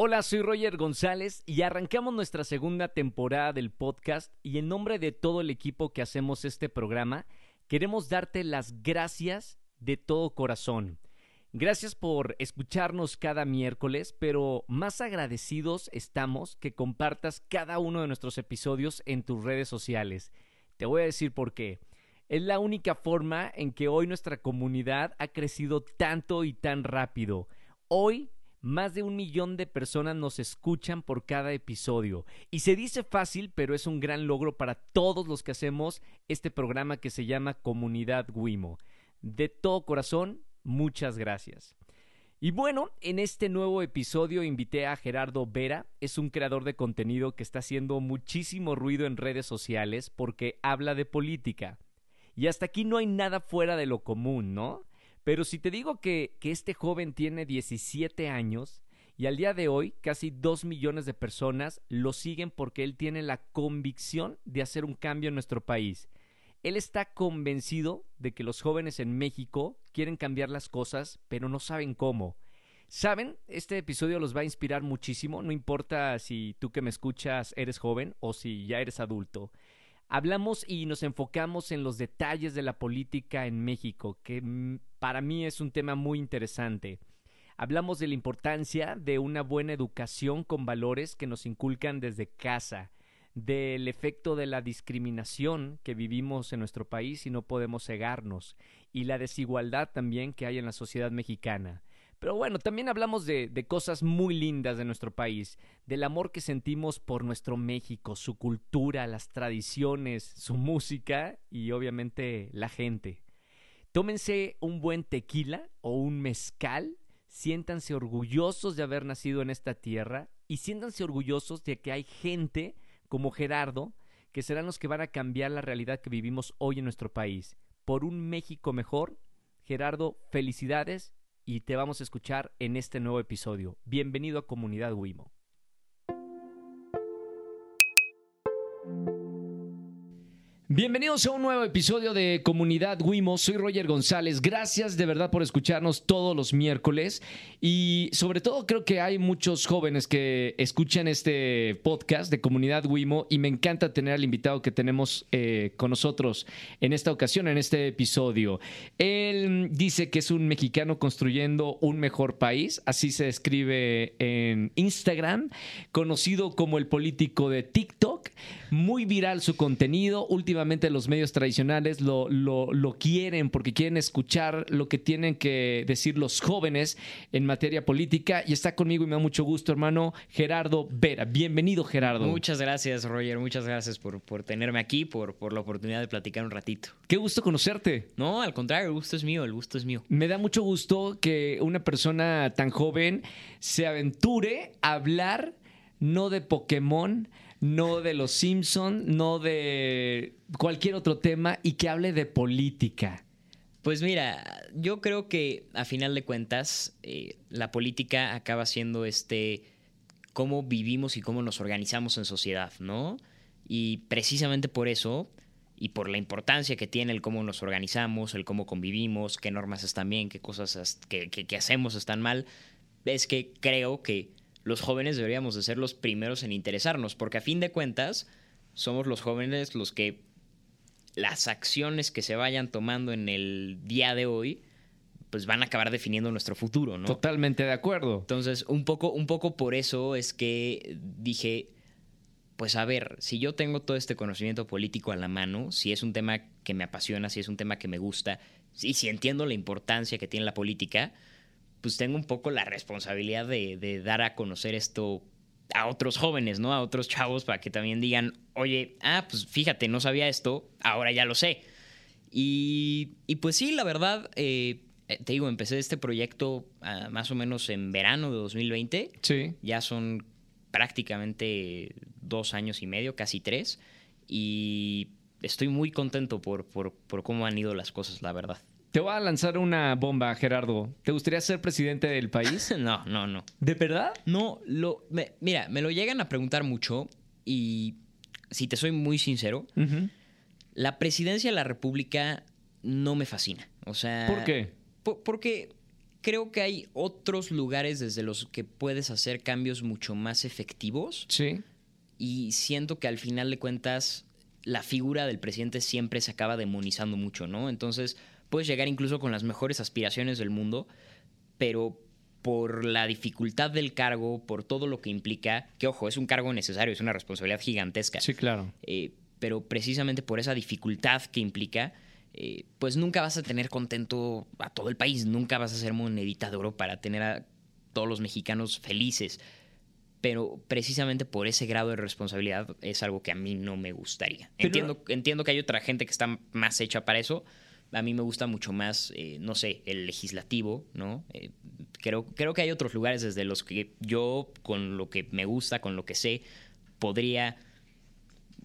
Hola, soy Roger González y arrancamos nuestra segunda temporada del podcast y en nombre de todo el equipo que hacemos este programa, queremos darte las gracias de todo corazón. Gracias por escucharnos cada miércoles, pero más agradecidos estamos que compartas cada uno de nuestros episodios en tus redes sociales. Te voy a decir por qué. Es la única forma en que hoy nuestra comunidad ha crecido tanto y tan rápido. Hoy más de un millón de personas nos escuchan por cada episodio. Y se dice fácil, pero es un gran logro para todos los que hacemos este programa que se llama Comunidad Wimo. De todo corazón, muchas gracias. Y bueno, en este nuevo episodio invité a Gerardo Vera, es un creador de contenido que está haciendo muchísimo ruido en redes sociales porque habla de política. Y hasta aquí no hay nada fuera de lo común, ¿no? Pero si te digo que, este joven tiene 17 años y al día de hoy casi 2 millones de personas lo siguen porque él tiene la convicción de hacer un cambio en nuestro país. Él está convencido de que los jóvenes en México quieren cambiar las cosas, pero no saben cómo. ¿Saben? Este episodio los va a inspirar muchísimo, no importa si tú que me escuchas eres joven o si ya eres adulto. Hablamos y nos enfocamos en los detalles de la política en México, que mm, para mí es un tema muy interesante. Hablamos de la importancia de una buena educación con valores que nos inculcan desde casa, del efecto de la discriminación que vivimos en nuestro país y no podemos cegarnos, y la desigualdad también que hay en la sociedad mexicana. Pero bueno, también hablamos de, de, cosas muy lindas de nuestro país, del amor que sentimos por nuestro México, su cultura, las tradiciones, su música y obviamente la gente. Tómense un buen tequila o un mezcal, siéntanse orgullosos de haber nacido en esta tierra y siéntanse orgullosos de que hay gente como Gerardo que serán los que van a cambiar la realidad que vivimos hoy en nuestro país. Por un México mejor, Gerardo, felicidades y te vamos a escuchar en este nuevo episodio. Bienvenido a Comunidad Wimo. Bienvenidos a un nuevo episodio de Comunidad Wimo. Soy Roger González. Gracias de verdad por escucharnos todos los miércoles. Y sobre todo creo que hay muchos jóvenes que escuchan este podcast de Comunidad Wimo y me encanta tener al invitado que tenemos eh, con nosotros en esta ocasión, en este episodio. Él dice que es un mexicano construyendo un mejor país. Así se escribe en Instagram. Conocido como el político de TikTok. Muy viral su contenido. Últimamente los medios tradicionales lo, lo, lo, quieren porque quieren escuchar lo que tienen que decir los jóvenes en materia política. Y está conmigo y me da mucho gusto, hermano, Gerardo Vera. Bienvenido, Gerardo. Muchas gracias, Roger. Muchas gracias por, por tenerme aquí, por, por la oportunidad de platicar un ratito. Qué gusto conocerte. No, al contrario, el gusto es mío, el gusto es mío. Me da mucho gusto que una persona tan joven se aventure a hablar no de Pokémon, no de los Simpson, no de cualquier otro tema y que hable de política. Pues mira, yo creo que a final de cuentas eh, la política acaba siendo este cómo vivimos y cómo nos organizamos en sociedad, ¿no? Y precisamente por eso y por la importancia que tiene el cómo nos organizamos, el cómo convivimos, qué normas están bien, qué cosas que, hacemos están mal, es que creo que los jóvenes deberíamos de ser los primeros en interesarnos, porque a fin de cuentas somos los jóvenes los que las acciones que se vayan tomando en el día de hoy pues van a acabar definiendo nuestro futuro, ¿no? Totalmente de acuerdo. Entonces, un poco, un poco por eso es que dije, pues a ver, si yo tengo todo este conocimiento político a la mano, si es un tema que me apasiona, si es un tema que me gusta, y si entiendo la importancia que tiene la política, pues tengo un poco la responsabilidad de, de, dar a conocer esto a otros jóvenes, ¿no? A otros chavos para que también digan, oye, ah, pues fíjate, no sabía esto, ahora ya lo sé. Y, y pues sí, la verdad, eh, te digo, empecé este proyecto uh, más o menos en verano de 2020. Sí. Ya son prácticamente dos años y medio, casi tres. Y estoy muy contento por, por, por cómo han ido las cosas, la verdad. Te voy a lanzar una bomba, Gerardo. ¿Te gustaría ser presidente del país? no, no, no. ¿De verdad? No, lo, me, mira, me lo llegan a preguntar mucho y si te soy muy sincero, uh -huh. la presidencia de la República no me fascina. O sea, ¿por qué? Por, porque creo que hay otros lugares desde los que puedes hacer cambios mucho más efectivos. Sí. Y siento que al final de cuentas la figura del presidente siempre se acaba demonizando mucho, ¿no? Entonces puedes llegar incluso con las mejores aspiraciones del mundo, pero por la dificultad del cargo, por todo lo que implica, que ojo, es un cargo necesario, es una responsabilidad gigantesca. Sí, claro. Eh, pero precisamente por esa dificultad que implica, eh, pues nunca vas a tener contento a todo el país, nunca vas a ser monedita de oro para tener a todos los mexicanos felices. Pero precisamente por ese grado de responsabilidad es algo que a mí no me gustaría. Entiendo, entiendo que hay otra gente que está más hecha para eso, a mí me gusta mucho más, eh, no sé, el legislativo, ¿no? Eh, creo, creo que hay otros lugares desde los que yo, con lo que me gusta, con lo que sé, podría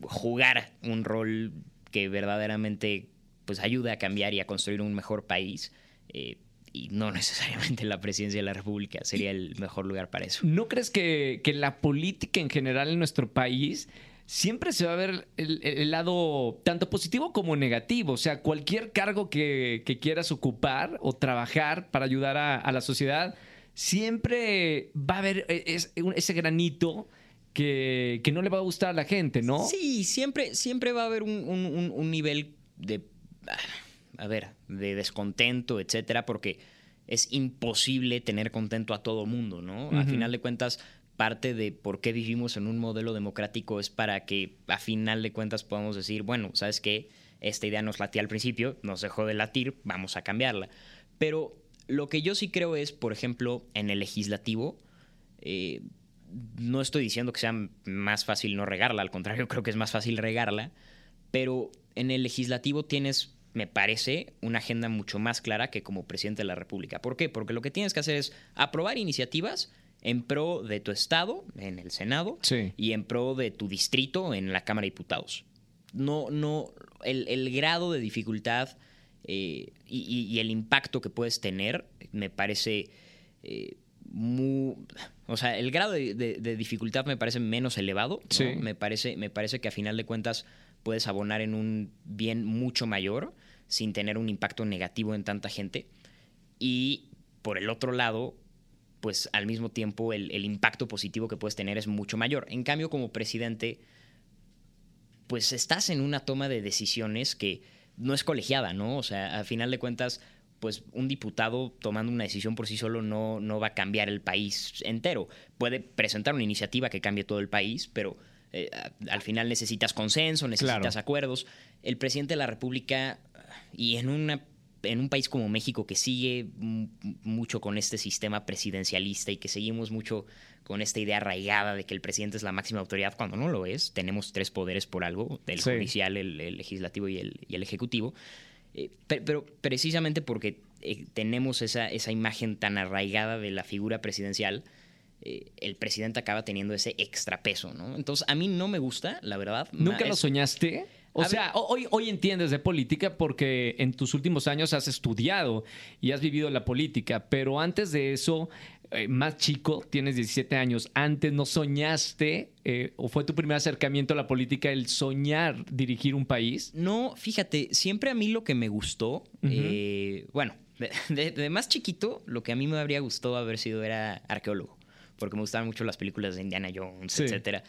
jugar un rol que verdaderamente pues ayude a cambiar y a construir un mejor país. Eh, y no necesariamente la presidencia de la República sería el mejor lugar para eso. ¿No crees que, que la política en general en nuestro país siempre se va a ver el, lado tanto positivo como negativo. O sea, cualquier cargo que, quieras ocupar o trabajar para ayudar a, la sociedad, siempre va a haber e, ese granito que, no le va a gustar a la gente, ¿no? Sí, siempre, siempre va a haber un, nivel de, a ver, de descontento, etcétera, porque es imposible tener contento a todo mundo, ¿no? Al final de cuentas, parte de por qué vivimos en un modelo democrático es para que a final de cuentas podamos decir, bueno, ¿sabes qué? Esta idea nos latía al principio, nos dejó de latir, vamos a cambiarla. Pero lo que yo sí creo es, por ejemplo, en el legislativo, eh, no estoy diciendo que sea más fácil no regarla, al contrario, creo que es más fácil regarla, pero en el legislativo tienes, me parece, una agenda mucho más clara que como presidente de la República. ¿Por qué? Porque lo que tienes que hacer es aprobar iniciativas en pro de tu estado, en el Senado, y en pro de tu distrito, en la Cámara de Diputados. No, no, el, grado de dificultad eh, y, el impacto que puedes tener me parece eh, muy... O sea, el grado de, dificultad me parece menos elevado. Me, parece, me parece que a final de cuentas puedes abonar en un bien mucho mayor sin tener un impacto negativo en tanta gente. Y por el otro lado, pues al mismo tiempo el, impacto positivo que puedes tener es mucho mayor. En cambio, como presidente, pues estás en una toma de decisiones que no es colegiada, ¿no? O sea, a final de cuentas, pues un diputado tomando una decisión por sí solo no, no va a cambiar el país entero. Puede presentar una iniciativa que cambie todo el país, pero eh, al final necesitas consenso, necesitas acuerdos. El presidente de la República, y en una en un país como México que sigue mucho con este sistema presidencialista y que seguimos mucho con esta idea arraigada de que el presidente es la máxima autoridad cuando no lo es, tenemos tres poderes por algo, el judicial, el, legislativo y el, ejecutivo, eh, pero, precisamente porque eh, tenemos esa, esa imagen tan arraigada de la figura presidencial, eh, el presidente acaba teniendo ese extrapeso, ¿no? Entonces, a mí no me gusta, la verdad. ¿Nunca lo soñaste? O sea, hoy, hoy entiendes de política porque en tus últimos años has estudiado y has vivido la política, pero antes de eso, eh, más chico, tienes 17 años, antes no soñaste eh, o fue tu primer acercamiento a la política el soñar dirigir un país? No, fíjate, siempre a mí lo que me gustó, eh, bueno, de, más chiquito, lo que a mí me habría gustado haber sido era arqueólogo, porque me gustaban mucho las películas de Indiana Jones, etcétera.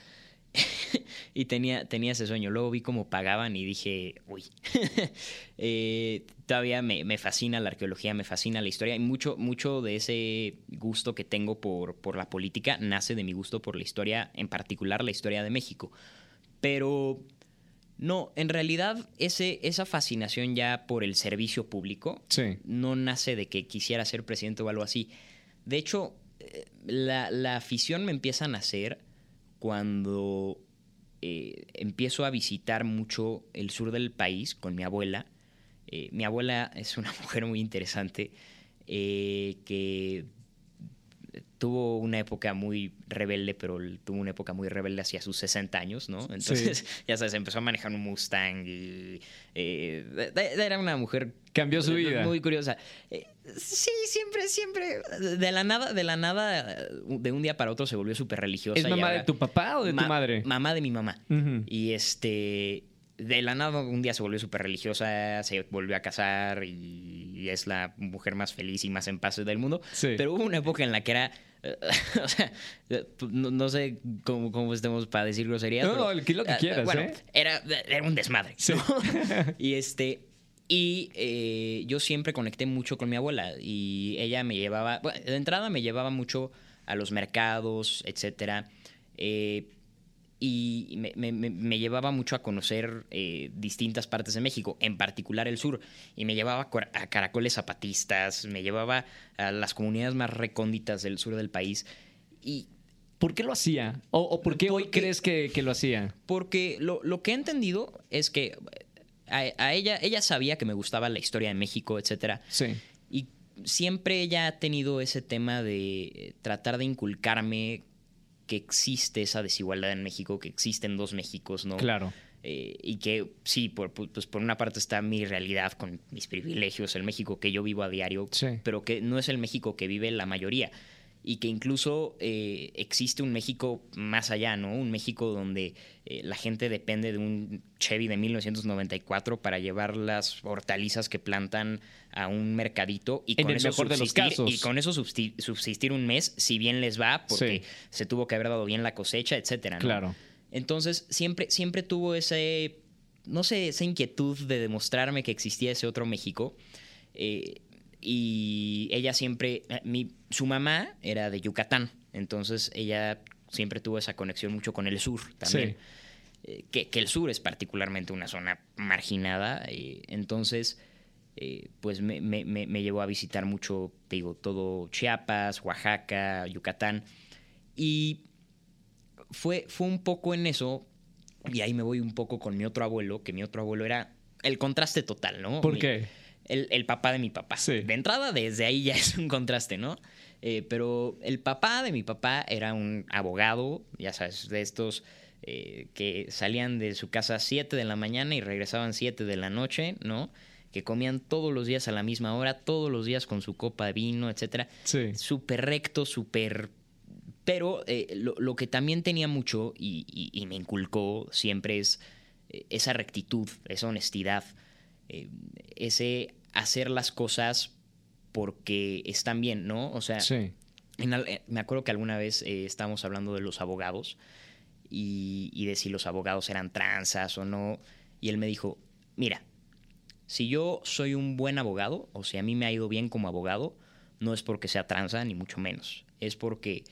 y tenía, tenía ese sueño. Luego vi cómo pagaban y dije, uy, eh, todavía me, fascina la arqueología, me fascina la historia y mucho, mucho de ese gusto que tengo por, por la política nace de mi gusto por la historia, en particular la historia de México. Pero no, en realidad ese, esa fascinación ya por el servicio público no nace de que quisiera ser presidente o algo así. De hecho, eh, la, la afición me empieza a nacer cuando eh, empiezo a visitar mucho el sur del país con mi abuela. Eh, mi abuela es una mujer muy interesante eh, que tuvo una época muy rebelde, pero tuvo una época muy rebelde hacia sus 60 años, ¿no? Entonces, ya sabes, empezó a manejar un Mustang y era una mujer... Cambió su vida. Muy curiosa. Sí, siempre, siempre. De la nada, de la nada, de un día para otro se volvió súper religiosa. ¿Es mamá de tu papá o de tu madre? Mamá de mi mamá. Y este. De la nada, un día se volvió súper religiosa, se volvió a casar y, y es la mujer más feliz y más en paz del mundo. Sí. Pero hubo una época en la que era. o sea, no, no sé cómo, cómo, estemos para decir groserías. No, pero, no, el que lo que ah, quieras, bueno, ¿eh? Era, era un desmadre. Sí. ¿no? y este. Y eh, yo siempre conecté mucho con mi abuela y ella me llevaba, bueno, de entrada me llevaba mucho a los mercados, etcétera. Eh, y me, me, me, llevaba mucho a conocer eh, distintas partes de México, en particular el sur. Y me llevaba a caracoles zapatistas, me llevaba a las comunidades más recónditas del sur del país. Y ¿Por qué lo hacía? ¿O, o por qué hoy crees que, que, lo hacía? Porque lo, lo, que he entendido es que a, a, ella, ella sabía que me gustaba la historia de México, etcétera. Sí. Y siempre ella ha tenido ese tema de tratar de inculcarme que existe esa desigualdad en México, que existen dos Méxicos, ¿no? Claro. Eh, y que sí, por, pues por una parte está mi realidad con mis privilegios, el México que yo vivo a diario, sí. pero que no es el México que vive la mayoría. Y que incluso eh, existe un México más allá, ¿no? Un México donde eh, la gente depende de un Chevy de 1994 para llevar las hortalizas que plantan a un mercadito y en con el eso mejor de los casos. y con eso subsistir un mes si bien les va porque Sí. se tuvo que haber dado bien la cosecha, etcétera, ¿no? Claro. Entonces, siempre, siempre tuvo ese, no sé, esa inquietud de demostrarme que existía ese otro México. Eh, y ella siempre, eh, mi, su mamá era de Yucatán, entonces ella siempre tuvo esa conexión mucho con el sur también. Sí. Eh, que, que el sur es particularmente una zona marginada, eh, entonces... Eh, pues me, me, me, llevó a visitar mucho, te digo, todo Chiapas, Oaxaca, Yucatán. Y fue, fue un poco en eso, y ahí me voy un poco con mi otro abuelo, que mi otro abuelo era el contraste total, ¿no? ¿Por Mi- qué? El, el papá de mi papá. Sí. De entrada, desde ahí ya es un contraste, ¿no? Eh, pero el papá de mi papá era un abogado, ya sabes, de estos eh, que salían de su casa a 7 de la mañana y regresaban 7 de la noche, ¿no? Que comían todos los días a la misma hora, todos los días con su copa de vino, etcétera Sí. súper recto, súper... Pero eh, lo, lo que también tenía mucho y, y- y me inculcó siempre es eh, esa rectitud, esa honestidad, eh, ese hacer las cosas porque están bien, ¿no? O sea, Sí. en al- eh, me acuerdo que alguna vez eh, estábamos hablando de los abogados y, y de si los abogados eran tranzas o no. Y él me dijo, mira, si yo soy un buen abogado, o si a mí me ha ido bien como abogado, no es porque sea tranza, ni mucho menos. Es porque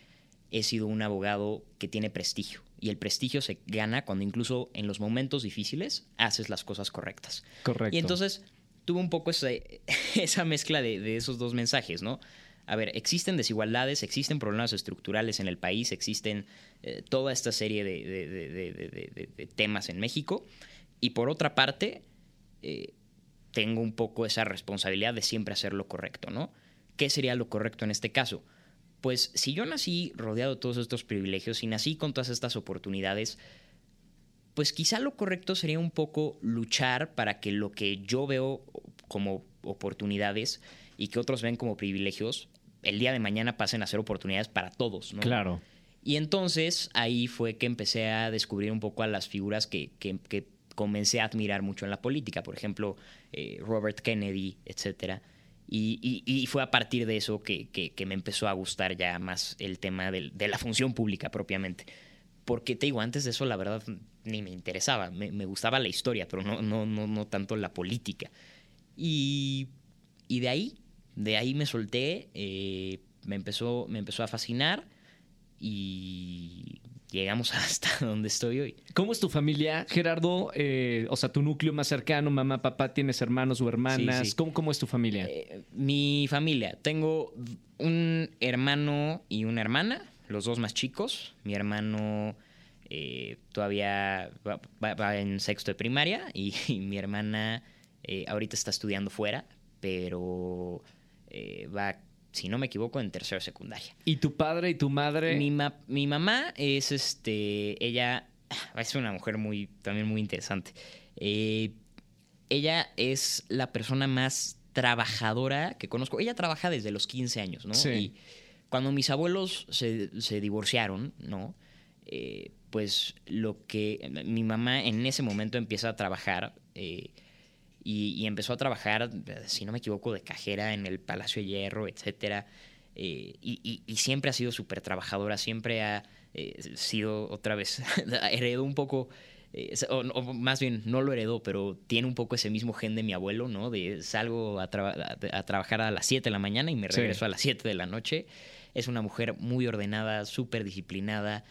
he sido un abogado que tiene prestigio. Y el prestigio se gana cuando incluso en los momentos difíciles haces las cosas correctas. Correcto. Y entonces tuvo un poco ese- esa mezcla de, de esos dos mensajes, ¿no? A ver, existen desigualdades, existen problemas estructurales en el país, existen eh, toda esta serie de temas en México. Y por otra parte, eh, tengo un poco esa responsabilidad de siempre hacer lo correcto, ¿no? ¿Qué sería lo correcto en este caso? Pues si yo nací rodeado de todos estos privilegios y nací con todas estas oportunidades, pues quizá lo correcto sería un poco luchar para que lo que yo veo como oportunidades y que otros ven como privilegios, el día de mañana pasen a ser oportunidades para todos, ¿no? Claro. Y entonces ahí fue que empecé a descubrir un poco a las figuras que, que- que comencé a admirar mucho en la política, por ejemplo, eh, Robert Kennedy, etcétera. Y, fue a partir de eso que, me empezó a gustar ya más el tema de la función pública propiamente. Porque te digo, antes de eso la verdad ni me interesaba, me, gustaba la historia, pero no, tanto la política. Y, y de ahí, de ahí me solté, eh, me, empezó, me empezó a fascinar y llegamos hasta donde estoy hoy. ¿Cómo es tu familia, Gerardo? Eh, o sea, tu núcleo más cercano, mamá, papá, ¿tienes hermanos o hermanas? Sí, sí. ¿Cómo, cómo es tu familia? Eh, mi familia, tengo un hermano y una hermana, los dos más chicos. Mi hermano eh, todavía va, va- va en sexto de primaria y, y mi hermana eh, ahorita está estudiando fuera, pero va, si no me equivoco, en tercero secundaria. ¿Y tu padre y tu madre? Mi, ma- mi mamá es este. Ella es una mujer muy. también muy interesante. Eh, ella es la persona más trabajadora que conozco. Ella trabaja desde los 15 años, ¿no? Sí. Y cuando mis abuelos se, se divorciaron, ¿no? Eh, pues lo que. Mi mamá en ese momento empieza a trabajar. eh, y, empezó a trabajar, si no me equivoco, de cajera en el Palacio de Hierro, etcétera. Eh, y, siempre ha sido súper trabajadora, siempre ha eh, sido, otra vez, heredó un poco, eh, o, más bien no lo heredó, pero tiene un poco ese mismo gen de mi abuelo, ¿no? De salgo a, trabajar a las 7 de la mañana y me regreso a las 7 de la noche. Es una mujer muy ordenada, súper disciplinada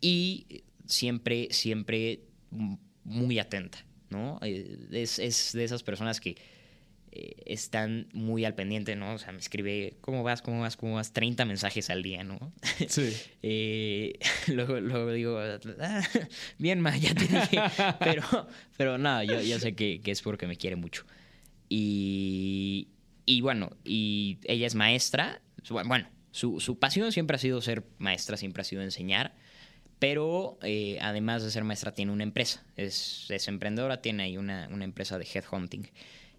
y siempre, siempre muy atenta. ¿No? Eh, es, es de esas personas que eh, están muy al pendiente, ¿no? O sea, me escribe, ¿cómo vas? ¿Cómo vas? ¿Cómo vas? 30 mensajes al día, ¿no? Sí. eh, luego, luego digo, ah, bien, ma, ya te dije. pero, pero nada, yo, yo sé que, que, es porque me quiere mucho. Y, y bueno, y ella es maestra. Bueno, su, su pasión siempre ha sido ser maestra, siempre ha sido enseñar pero eh, además de ser maestra tiene una empresa, es, emprendedora, tiene ahí una, empresa de headhunting.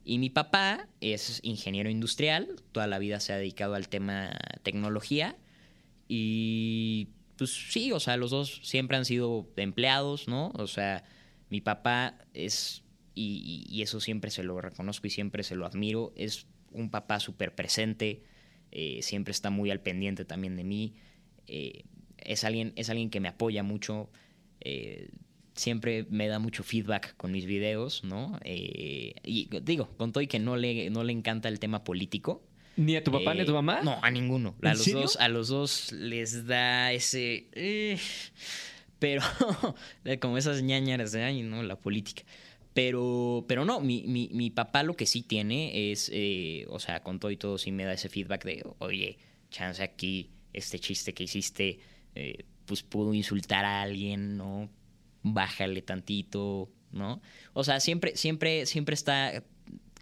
Y mi papá es ingeniero industrial, toda la vida se ha dedicado al tema tecnología y pues sí, o sea, los dos siempre han sido empleados, ¿no? O sea, mi papá es, y, eso siempre se lo reconozco y siempre se lo admiro, es un papá súper presente, eh, siempre está muy al pendiente también de mí. Eh, es alguien, es alguien que me apoya mucho. Eh, siempre me da mucho feedback con mis videos, ¿no? Eh, y digo, con todo y que no le, no le encanta el tema político. ¿Ni a tu papá ni a tu mamá? No, a ninguno. A los dos, a los dos les da ese. Eh, pero, como esas ñañaras de año, ¿no? La política. Pero, pero no, mi, mi, mi papá lo que sí tiene es, o sea, con todo y todo sí me da ese feedback de, oye, chance aquí, este chiste que hiciste eh, pues pudo insultar a alguien, ¿no? Bájale tantito, ¿no? O sea, siempre, siempre, siempre está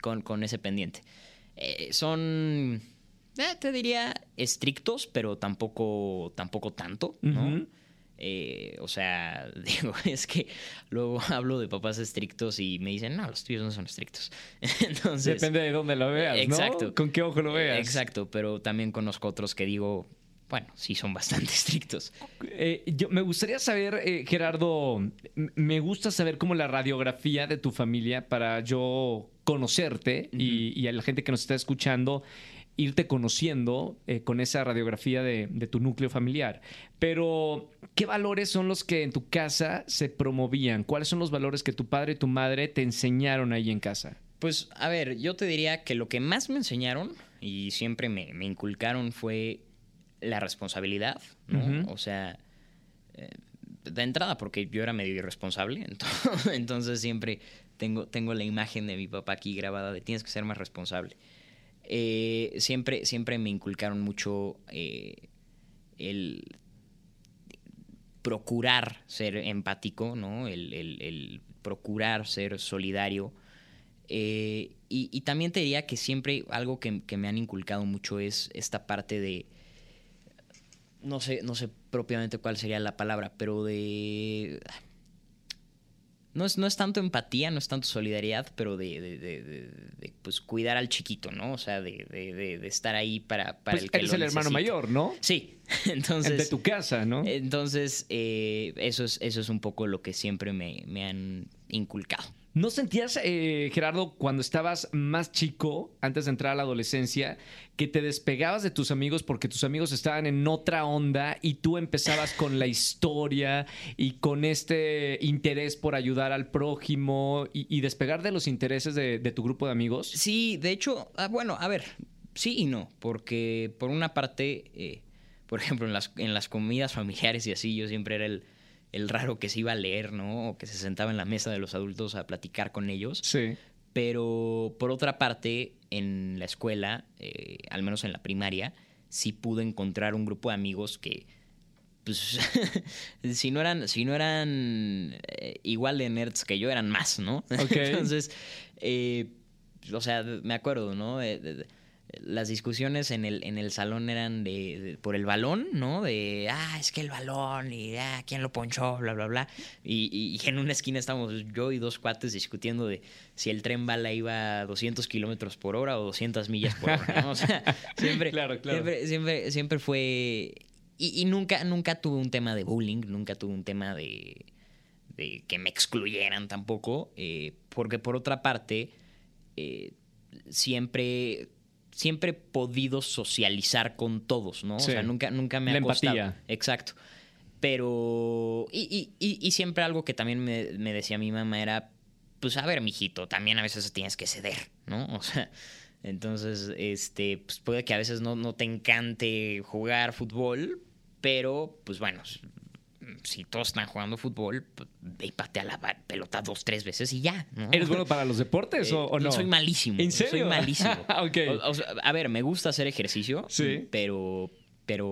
con, ese pendiente. Eh, son, eh, te diría, estrictos, pero tampoco, tampoco tanto, ¿no? o sea, digo, es que luego hablo de papás estrictos y me dicen, no, los tuyos no son estrictos. Entonces. Depende de dónde lo veas. Exacto. Con qué ojo lo veas. Exacto, pero también conozco otros que digo, bueno, sí son bastante estrictos. Eh, yo, me gustaría saber, eh, Gerardo, me gusta saber cómo la radiografía de tu familia para yo conocerte y, a la gente que nos está escuchando irte conociendo eh, con esa radiografía de, de, tu núcleo familiar. Pero, ¿qué valores son los que en tu casa se promovían? ¿Cuáles son los valores que tu padre y tu madre te enseñaron ahí en casa? Pues, a ver, yo te diría que lo que más me enseñaron y siempre me, me inculcaron fue la responsabilidad, ¿no? O sea, eh, de entrada, porque yo era medio irresponsable, entonces, siempre tengo, tengo la imagen de mi papá aquí grabada de tienes que ser más responsable. Eh, siempre, siempre me inculcaron mucho eh, el procurar ser empático, ¿no? El, procurar ser solidario. y, también te diría que siempre algo que, me han inculcado mucho es esta parte de no sé, no sé propiamente cuál sería la palabra, pero de... No es, no es tanto empatía, no es tanto solidaridad, pero de, de, pues, cuidar al chiquito, ¿no? O sea, de, estar ahí para, para pues el que eres el hermano mayor, ¿no? Sí, entonces... El de tu casa, ¿no? Entonces, eh, eso, es, eso es un poco lo que siempre me, me han inculcado. ¿No sentías, eh, Gerardo, cuando estabas más chico, antes de entrar a la adolescencia, que te despegabas de tus amigos porque tus amigos estaban en otra onda y tú empezabas con la historia y con este interés por ayudar al prójimo y, despegar de los intereses de, tu grupo de amigos? Sí, de hecho, ah, bueno, a ver, sí y no, porque por una parte, eh, por ejemplo, en las, en las comidas familiares y así, yo siempre era el el raro que se iba a leer, ¿no? O que se sentaba en la mesa de los adultos a platicar con ellos. Sí. Pero por otra parte, en la escuela, eh, al menos en la primaria, sí pude encontrar un grupo de amigos que, pues, si no eran, si no eran eh, igual de nerds que yo, eran más, ¿no? Entonces, eh, o sea, me acuerdo, ¿no? Las discusiones en el, en el salón eran de, por el balón, ¿no? De, ah, es que el balón y, ah, ¿quién lo ponchó? Bla, bla, bla. Y, en una esquina estamos yo y dos cuates discutiendo de si el tren bala iba a 200 kilómetros por hora o 200 millas por hora, ¿no? O sea, siempre, siempre, siempre, fue... Y, nunca, nunca tuve un tema de bullying, nunca tuve un tema de de que me excluyeran tampoco, eh, porque por otra parte, eh, siempre, siempre he podido socializar con todos, ¿no? Sí. O sea, nunca, nunca me ha La costado. empatía. Exacto. Pero. Y, y- y- y siempre algo que también me, me decía mi mamá era. Pues a ver, mijito, también a veces tienes que ceder, ¿no? O sea. Entonces, este, pues puede que a veces no, no te encante jugar fútbol, pero, pues bueno, si todos están jugando fútbol, pues, ve y patea la pelota dos, tres veces y ya, ¿no? ¿Eres bueno para los deportes o, Eh, o no? Soy malísimo. ¿En Soy serio? malísimo. Ok. O- o sea, a ver, me gusta hacer ejercicio, Sí. pero, pero,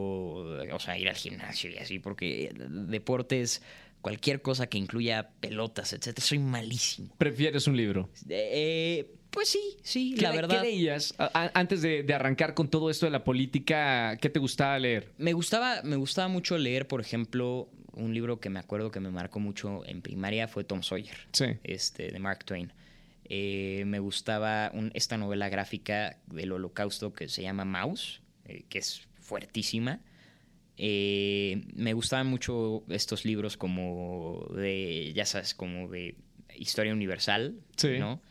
o sea, ir al gimnasio y así, porque deportes, cualquier cosa que incluya pelotas, etcétera, soy malísimo. ¿Prefieres un libro? Eh, pues sí, sí, ¿Qué la verdad. ¿Qué leías antes de, de arrancar con todo esto de la política? ¿Qué te gustaba leer? Me gustaba, me gustaba mucho leer, por ejemplo, un libro que me acuerdo que me marcó mucho en primaria fue Tom Sawyer. Sí. este, de Mark Twain. Eh, me gustaba un- esta novela gráfica del holocausto que se llama Mouse, eh, que es fuertísima. Eh, me gustaban mucho estos libros como de, ya sabes, como de historia universal, Sí. ¿no?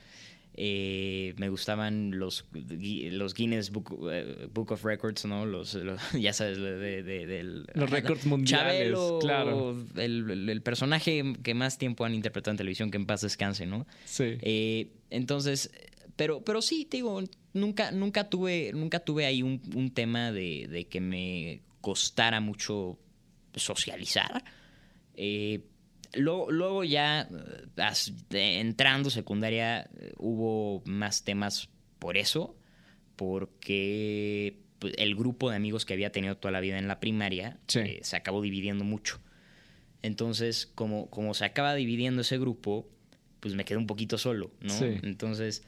Eh, me gustaban los, los Guinness Book, eh, Book of Records, ¿no? Los, los- ya sabes, de. Los récords mundiales, Chabelo, claro. el, el- el personaje que más tiempo han interpretado en televisión, que en paz descanse, ¿no? Sí. Eh, entonces, pero, pero sí, te digo, nunca, nunca tuve, nunca tuve ahí un, un tema de, de que me costara mucho socializar. Eh, luego, luego ya eh, entrando secundaria eh, hubo más temas por eso, porque pues, el grupo de amigos que había tenido toda la vida en la primaria Sí. eh, se acabó dividiendo mucho. Entonces, como, como se acaba dividiendo ese grupo, pues me quedé un poquito solo, ¿no? Sí. Entonces,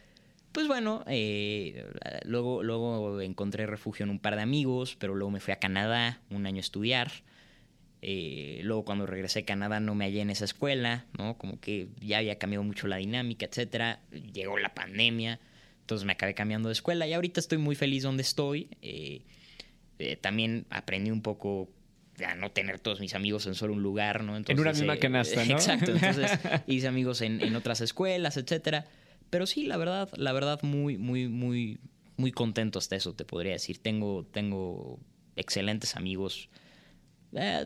pues bueno, eh, luego, luego encontré refugio en un par de amigos, pero luego me fui a Canadá un año a estudiar. Eh, luego cuando regresé a Canadá no me hallé en esa escuela, ¿no? Como que ya había cambiado mucho la dinámica, etcétera. Llegó la pandemia, entonces me acabé cambiando de escuela y ahorita estoy muy feliz donde estoy. Eh, eh, también aprendí un poco a no tener todos mis amigos en solo un lugar, ¿no? En una misma canasta, ¿no? Exacto, entonces hice amigos en, en otras escuelas, etcétera. Pero sí, la verdad, la verdad, muy, muy, muy, muy contento hasta eso, te podría decir. Tengo, tengo excelentes amigos. Eh,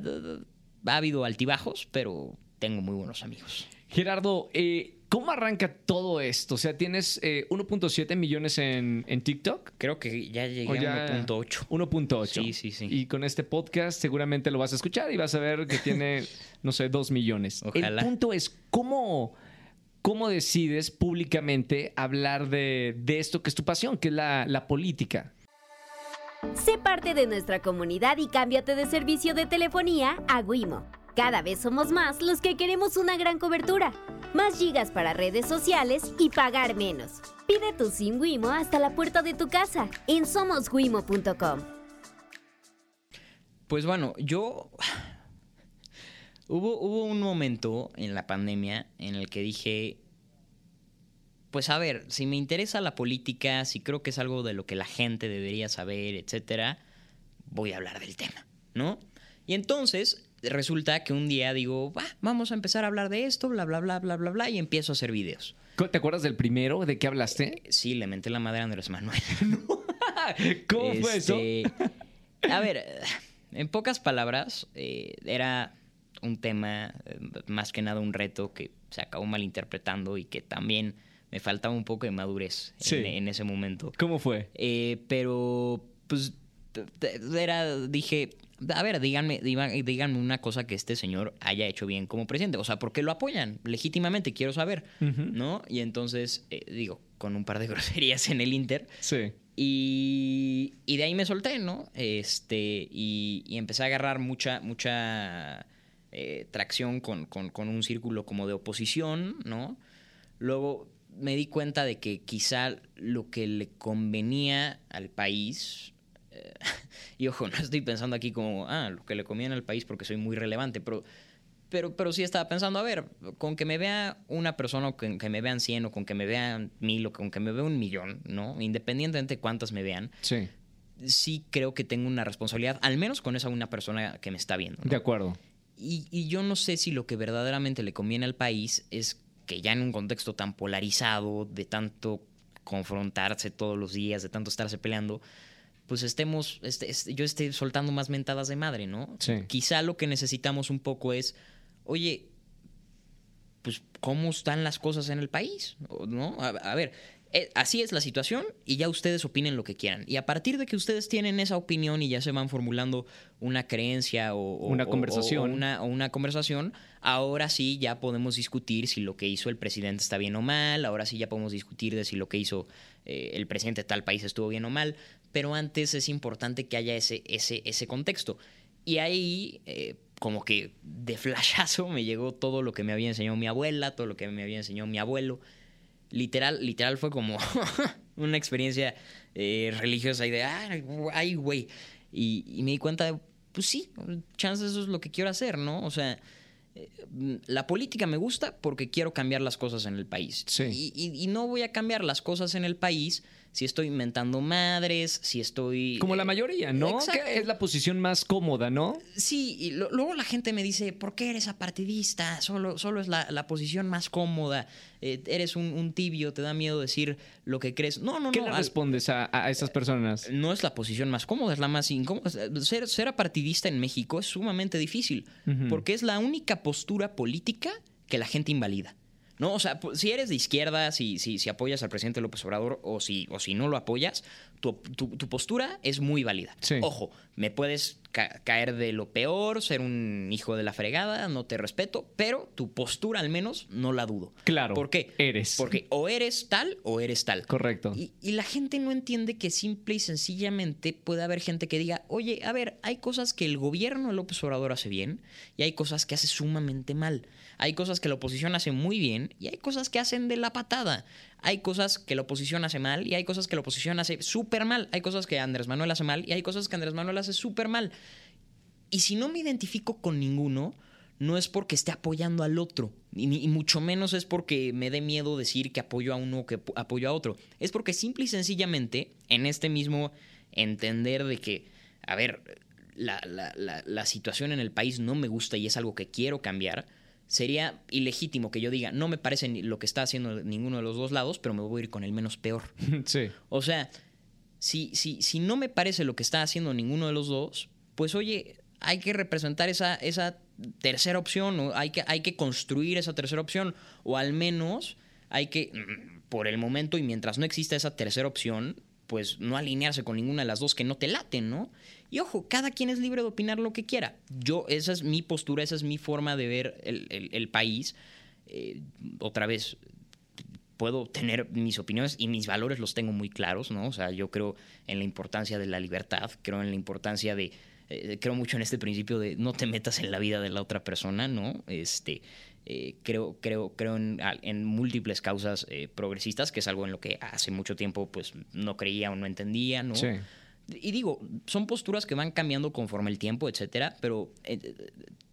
ha habido altibajos, pero tengo muy buenos amigos. Gerardo, eh, ¿cómo arranca todo esto? O sea, tienes eh, 1.7 millones en, en TikTok. Creo que ya llegué ya- a 1.8. 1.8. Sí, sí, sí. Y con este podcast seguramente lo vas a escuchar y vas a ver que tiene, no sé, 2 millones. Ojalá. El punto es, ¿cómo, cómo decides públicamente hablar de, de esto que es tu pasión, que es la, la política? Sé parte de nuestra comunidad y cámbiate de servicio de telefonía a Wimo. Cada vez somos más los que queremos una gran cobertura, más gigas para redes sociales y pagar menos. Pide tu SIM Wimo hasta la puerta de tu casa en somoswimo.com. Pues bueno, yo. Hubo, hubo un momento en la pandemia en el que dije. Pues a ver, si me interesa la política, si creo que es algo de lo que la gente debería saber, etcétera, voy a hablar del tema, ¿no? Y entonces resulta que un día digo, va, vamos a empezar a hablar de esto, bla, bla, bla, bla, bla, bla, y empiezo a hacer videos. ¿Te acuerdas del primero? ¿De qué hablaste? Sí, le menté la madre a Andrés Manuel. ¿Cómo fue eso? Este, A ver, en pocas palabras, eh, era un tema, eh, más que nada un reto que se acabó malinterpretando y que también me faltaba un poco de madurez Sí. en, en ese momento. ¿Cómo fue? Eh, pero, pues, era, dije, a ver, díganme, díganme una cosa que este señor haya hecho bien como presidente. O sea, ¿por qué lo apoyan? Legítimamente, quiero saber. ¿no? Y entonces, eh, digo, con un par de groserías en el Inter, Sí. y, y de ahí me solté, ¿no? Este, y, y empecé a agarrar mucha, mucha eh, tracción con, con- con un círculo como de oposición, ¿no? Luego me di cuenta de que quizá lo que le convenía al país, eh, y ojo, no estoy pensando aquí como, ah, lo que le conviene al país porque soy muy relevante, pero pero, pero sí estaba pensando, a ver, con que me vea una persona o con que me vean 100 o con que me vean mil o con que me vea un millón, ¿no? Independientemente de cuántas me vean, Sí. sí creo que tengo una responsabilidad, al menos con esa una persona que me está viendo. ¿no? De acuerdo. Y, y yo no sé si lo que verdaderamente le conviene al país es que ya en un contexto tan polarizado, de tanto confrontarse todos los días, de tanto estarse peleando, pues estemos, este, este, yo esté soltando más mentadas de madre, ¿no? Sí. Quizá lo que necesitamos un poco es, oye, pues cómo están las cosas en el país, ¿no? A, a ver, así es la situación y ya ustedes opinen lo que quieran. Y a partir de que ustedes tienen esa opinión y ya se van formulando una creencia o, o- Una conversación. o una, o una conversación, ahora sí ya podemos discutir si lo que hizo el presidente está bien o mal, ahora sí ya podemos discutir de si lo que hizo eh, el presidente de tal país estuvo bien o mal, pero antes es importante que haya ese, ese, ese contexto. Y ahí, eh, como que de flashazo, me llegó todo lo que me había enseñado mi abuela, todo lo que me había enseñado mi abuelo. Literal, literal fue como una experiencia eh, religiosa y de, "Ay, ay, güey. Y, y me di cuenta de, pues sí, chance eso es lo que quiero hacer, ¿no? O sea, eh, la política me gusta porque quiero cambiar las cosas en el país. Sí. Y, y- y no voy a cambiar las cosas en el país si estoy inventando madres, si estoy... Como la eh, mayoría, ¿no? Que es la posición más cómoda, ¿no? Sí, y lo- luego la gente me dice, ¿por qué eres apartidista? Solo, solo es la, la posición más cómoda. Eh, eres un, un tibio, te da miedo decir lo que crees. No, no, ¿Qué no. le al- respondes a, a esas personas? no es la posición más cómoda, es la más incómoda. Ser, ser apartidista en México es sumamente difícil, porque es la única postura política que la gente invalida. ¿No? O sea, si eres de izquierda, si, si, si apoyas al presidente López Obrador o si, o si no lo apoyas, tu, tu- tu postura es muy válida. Sí. Ojo, me puedes ca- caer de lo peor, ser un hijo de la fregada, no te respeto, pero tu postura al menos no la dudo. Claro. ¿Por qué? Eres. Porque o eres tal o eres tal. Correcto. Y, y la gente no entiende que simple y sencillamente puede haber gente que diga, oye, a ver, hay cosas que el gobierno de López Obrador hace bien y hay cosas que hace sumamente mal. Hay cosas que la oposición hace muy bien y hay cosas que hacen de la patada. Hay cosas que la oposición hace mal y hay cosas que la oposición hace súper mal. Hay cosas que Andrés Manuel hace mal y hay cosas que Andrés Manuel hace súper mal. Y si no me identifico con ninguno, no es porque esté apoyando al otro, y, mucho menos es porque me dé miedo decir que apoyo a uno o que ap- apoyo a otro. Es porque simple y sencillamente, en este mismo entender de que, a ver, la situación en el país no me gusta y es algo que quiero cambiar, sería ilegítimo que yo diga, no me parece ni lo que está haciendo ninguno de los dos lados, pero me voy a ir con el menos peor. sí. O sea, si, si, si no me parece lo que está haciendo ninguno de los dos, pues oye, hay que representar esa, esa tercera opción, o hay que, hay que construir esa tercera opción, o al menos hay que, mm, por el momento y mientras no exista esa tercera opción, pues no alinearse con ninguna de las dos que no te laten, ¿no? Y ojo, cada quien es libre de opinar lo que quiera. Yo, esa es mi postura, esa es mi forma de ver el, el- país. Eh, otra vez, puedo tener mis opiniones y mis valores los tengo muy claros, ¿no? O sea, yo creo en la importancia de la libertad, creo en la importancia de, eh, creo mucho en este principio de no te metas en la vida de la otra persona, ¿no? Este, eh, creo, creo, creo en, en múltiples causas progresistas, que es algo en lo que hace mucho tiempo pues no creía o no entendía, ¿no? Sí. Y digo, son posturas que van cambiando conforme el tiempo, etcétera, pero eh,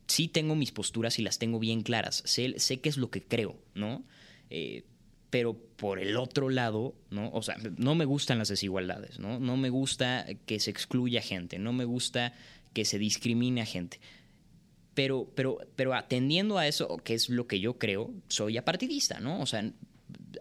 sí tengo mis posturas y las tengo bien claras. Sé, sé qué es lo que creo, ¿no? Eh, pero por el otro lado, ¿no? O sea, no me gustan las desigualdades, ¿no? No me gusta que se excluya gente, no me gusta que se discrimine a gente. Pero, pero, pero atendiendo a eso, que es lo que yo creo, soy apartidista, ¿no? O sea,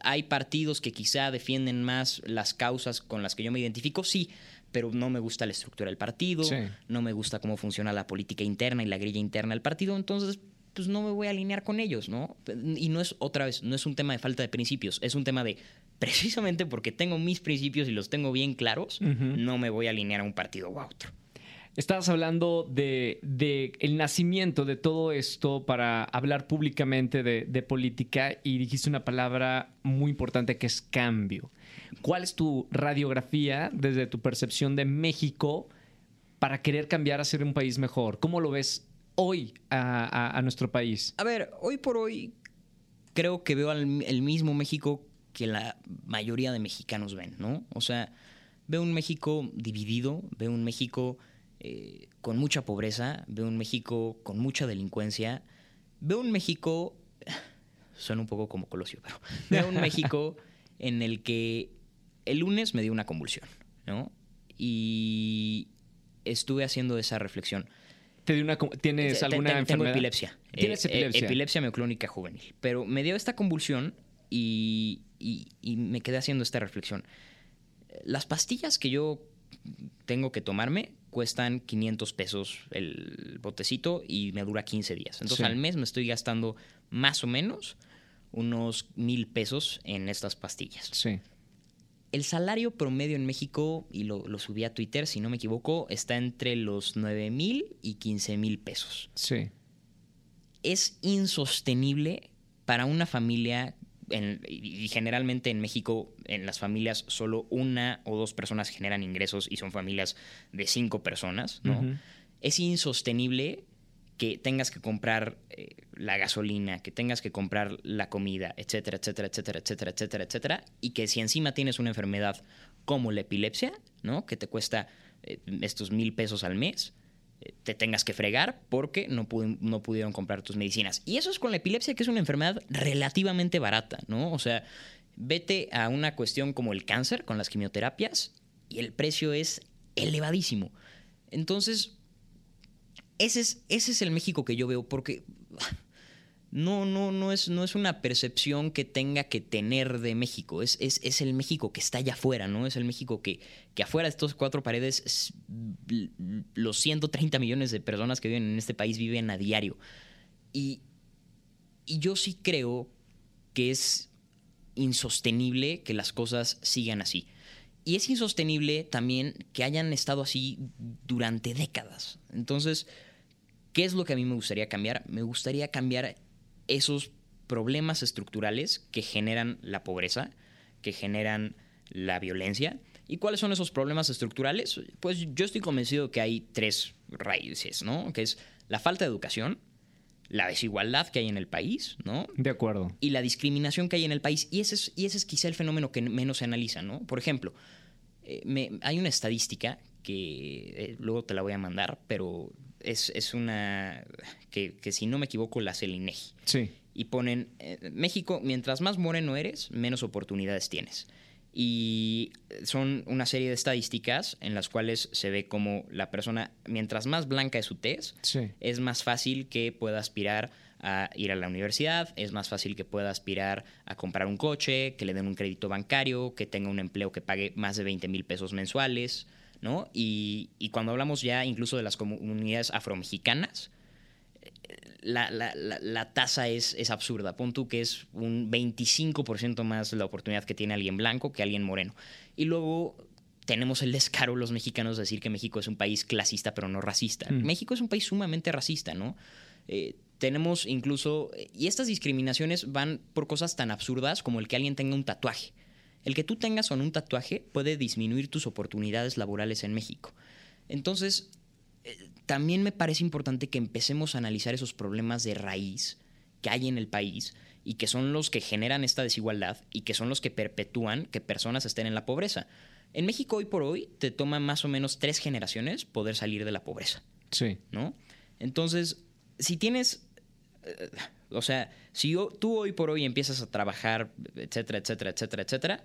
hay partidos que quizá defienden más las causas con las que yo me identifico, sí, pero no me gusta la estructura del partido, Sí. no me gusta cómo funciona la política interna y la grilla interna del partido, entonces pues no me voy a alinear con ellos, ¿no? Y no es otra vez, no es un tema de falta de principios, es un tema de precisamente porque tengo mis principios y los tengo bien claros, no me voy a alinear a un partido o a otro. Estabas hablando de, el nacimiento de todo esto para hablar públicamente de, política y dijiste una palabra muy importante que es cambio. ¿Cuál es tu radiografía desde tu percepción de México para querer cambiar a ser un país mejor? ¿Cómo lo ves hoy a nuestro país? A ver, hoy por hoy creo que veo al- el mismo México que la mayoría de mexicanos ven, ¿no? O sea, veo un México dividido, veo un México eh, con mucha pobreza, veo un México con mucha delincuencia, veo un México, suena un poco como Colosio, pero veo un México en el que el lunes me dio una convulsión, ¿no? Y estuve haciendo esa reflexión. ¿Te dio una, ¿Tienes Te- alguna enfermedad? Tengo epilepsia. ¿Tienes Eh, eh, epilepsia? epilepsia mioclónica juvenil. Pero me dio esta convulsión y, y- y me quedé haciendo esta reflexión. Las pastillas que yo tengo que tomarme cuestan 500 pesos el botecito y me dura 15 días. Entonces Sí. al mes me estoy gastando más o menos unos mil pesos en estas pastillas. Sí. El salario promedio en México, y lo, lo subí a Twitter si no me equivoco, está entre los 9 mil y 15 mil pesos Sí. es insostenible para una familia, en- y generalmente en México, en las familias, solo una o dos personas generan ingresos y son familias de cinco personas, ¿no? Es insostenible que tengas que comprar eh, la gasolina, que tengas que comprar la comida, etcétera, etcétera, etcétera, etcétera, etcétera, etcétera, y que si encima tienes una enfermedad como la epilepsia, ¿no? Que te cuesta eh, estos mil pesos al mes, te tengas que fregar porque no, no pudieron comprar tus medicinas. Y eso es con la epilepsia, que es una enfermedad relativamente barata, ¿no? O sea, vete a una cuestión como el cáncer con las quimioterapias y el precio es elevadísimo. Entonces, ese es, ese es el México que yo veo, porque no, no, no, es, no es una percepción que tenga que tener de México. Es, es, es el México que está allá afuera, ¿no? Es el México que, que afuera de estos cuatro paredes, los 130 millones de personas que viven en este país viven a diario. Y, y yo sí creo que es insostenible que las cosas sigan así. Y es insostenible también que hayan estado así durante décadas. Entonces, ¿qué es lo que a mí me gustaría cambiar? Me gustaría cambiar esos problemas estructurales que generan la pobreza, que generan la violencia. ¿Y cuáles son esos problemas estructurales? Pues yo estoy convencido que hay tres raíces, ¿no? Que es la falta de educación, la desigualdad que hay en el país, ¿no? De acuerdo. y la discriminación que hay en el país. Y ese es, y ese es quizá el fenómeno que menos se analiza, ¿no? Por ejemplo, eh, me- hay una estadística que eh, luego te la voy a mandar, pero es, es una que, que si no me equivoco la hace el INEGI. Sí. Y ponen, eh, México, mientras más moreno eres, menos oportunidades tienes. Y son una serie de estadísticas en las cuales se ve como la persona, mientras más blanca es su tez, Sí. es más fácil que pueda aspirar a ir a la universidad, es más fácil que pueda aspirar a comprar un coche, que le den un crédito bancario, que tenga un empleo que pague más de 20 mil pesos mensuales, ¿no? Y, y cuando hablamos ya incluso de las comunidades afromexicanas, eh, la, la- la- la tasa es, es absurda. Pon tú que es un 25% más la oportunidad que tiene alguien blanco que alguien moreno. Y luego tenemos el descaro los mexicanos de decir que México es un país clasista pero no racista. Mm. México es un país sumamente racista, ¿no? Eh, tenemos incluso, y estas discriminaciones van por cosas tan absurdas como el que alguien tenga un tatuaje. El que tú tengas o no un tatuaje puede disminuir tus oportunidades laborales en México. Entonces, eh, también me parece importante que empecemos a analizar esos problemas de raíz que hay en el país y que son los que generan esta desigualdad y que son los que perpetúan que personas estén en la pobreza. En México hoy por hoy te toma más o menos tres generaciones poder salir de la pobreza. Sí. ¿no? Entonces, si tienes, eh, o sea, si yo- tú hoy por hoy empiezas a trabajar, etcétera, etcétera, etcétera, etcétera,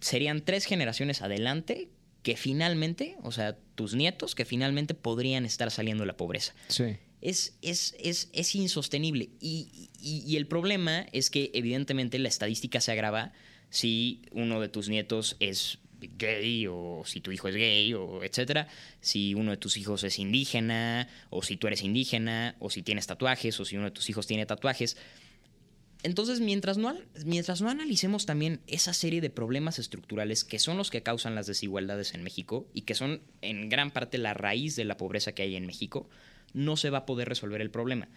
serían tres generaciones adelante que finalmente, o sea, tus nietos que finalmente podrían estar saliendo de la pobreza. Sí. Es, es, es, es insostenible. Y, y- y el problema es que evidentemente la estadística se agrava si uno de tus nietos es gay o si tu hijo es gay o etcétera, si uno de tus hijos es indígena o si tú eres indígena o si tienes tatuajes o si uno de tus hijos tiene tatuajes. Entonces, mientras no, mientras no analicemos también esa serie de problemas estructurales que son los que causan las desigualdades en México y que son en gran parte la raíz de la pobreza que hay en México, no se va a poder resolver el problema.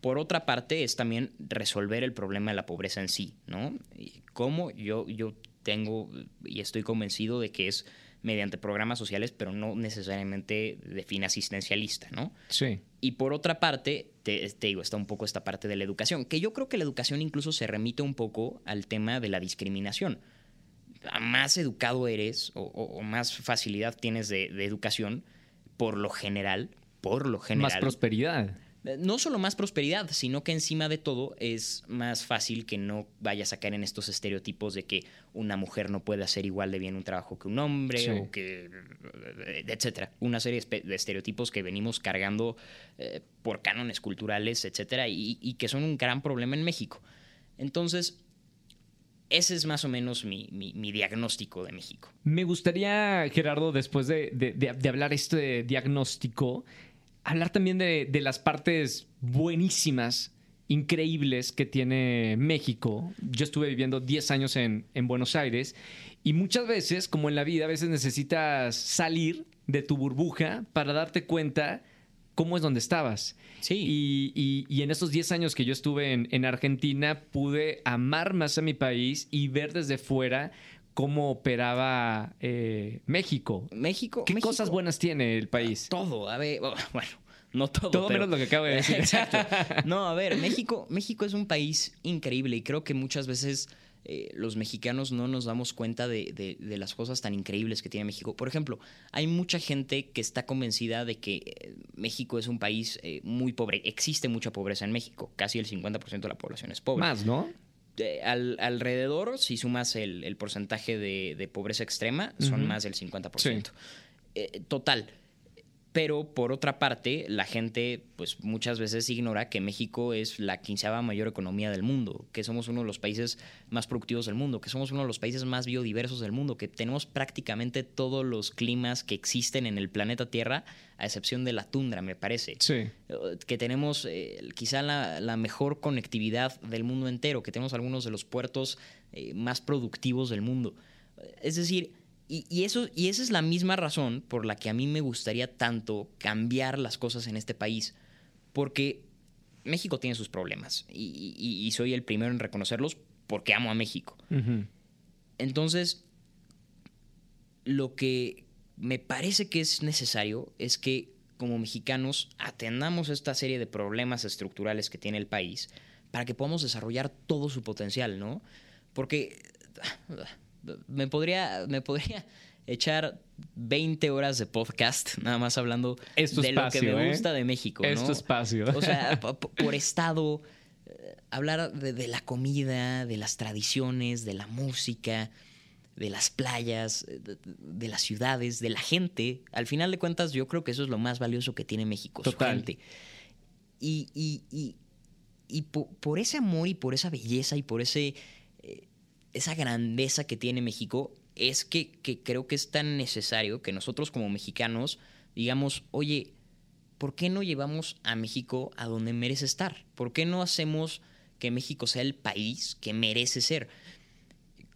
Por otra parte, es también resolver el problema de la pobreza en sí, ¿no? ¿Cómo? Yo, yo tengo y estoy convencido de que es mediante programas sociales, pero no necesariamente de fin asistencialista, ¿no? Sí. Y por otra parte, te, te digo, está un poco esta parte de la educación, que yo creo que la educación incluso se remite un poco al tema de la discriminación. A más educado eres o, o- o más facilidad tienes de, de educación, por lo general, por lo general. Más prosperidad. Eh, no solo más prosperidad, sino que encima de todo es más fácil que no vayas a caer en estos estereotipos de que una mujer no puede hacer igual de bien un trabajo que un hombre Sí. o que etcétera, una serie de estereotipos que venimos cargando eh, por cánones culturales, etcétera, y, y que son un gran problema en México. Entonces, ese es más o menos mi, mi- mi diagnóstico de México. Me gustaría, Gerardo, después de, de- de- de hablar este diagnóstico, hablar también de, de las partes buenísimas, increíbles que tiene México. Yo estuve viviendo 10 años en, en Buenos Aires y muchas veces, como en la vida, a veces necesitas salir de tu burbuja para darte cuenta cómo es donde estabas. Sí. Y, y- y en esos 10 años que yo estuve en, en Argentina, pude amar más a mi país y ver desde fuera cómo operaba eh, México. México. ¿Qué México- cosas buenas tiene el país? Todo, a ver, oh, bueno, no todo. Todo pero- menos lo que acabo de decir. Exacto. No, a ver, México, México es un país increíble y creo que muchas veces eh, los mexicanos no nos damos cuenta de, de- de las cosas tan increíbles que tiene México. Por ejemplo, hay mucha gente que está convencida de que eh, México es un país eh, muy pobre. Existe mucha pobreza en México. Casi el 50% de la población es pobre. Más, ¿no? Eh, al- alrededor, si sumas el, el porcentaje de, de pobreza extrema, son más del 50%. Sí. Eh, total. Pero por otra parte, la gente, pues muchas veces ignora que México es la quinceava mayor economía del mundo, que somos uno de los países más productivos del mundo, que somos uno de los países más biodiversos del mundo, que tenemos prácticamente todos los climas que existen en el planeta Tierra, a excepción de la tundra, me parece Sí. eh, que tenemos eh, quizá la, la mejor conectividad del mundo entero, que tenemos algunos de los puertos eh, más productivos del mundo. Es decir, y, y eso, y esa es la misma razón por la que a mí me gustaría tanto cambiar las cosas en este país, porque México tiene sus problemas y, y- y soy el primero en reconocerlos porque amo a México. Entonces, lo que me parece que es necesario es que como mexicanos atendamos esta serie de problemas estructurales que tiene el país para que podamos desarrollar todo su potencial, ¿no? Porque me podría, me podría echar 20 horas de podcast nada más hablando de lo que me ¿eh? gusta de México, Es ¿no? tu espacio. O sea, por estado, eh, hablar de, de la comida, de las tradiciones, de la música, de las playas, eh, de, de las ciudades, de la gente. Al final de cuentas, yo creo que eso es lo más valioso que tiene México, su Total. gente. Y, y- y- y po- por, ese amor y por esa belleza y por ese, esa grandeza que tiene México, es que, que creo que es tan necesario que nosotros como mexicanos digamos, oye, ¿por qué no llevamos a México a donde merece estar? ¿Por qué no hacemos que México sea el país que merece ser?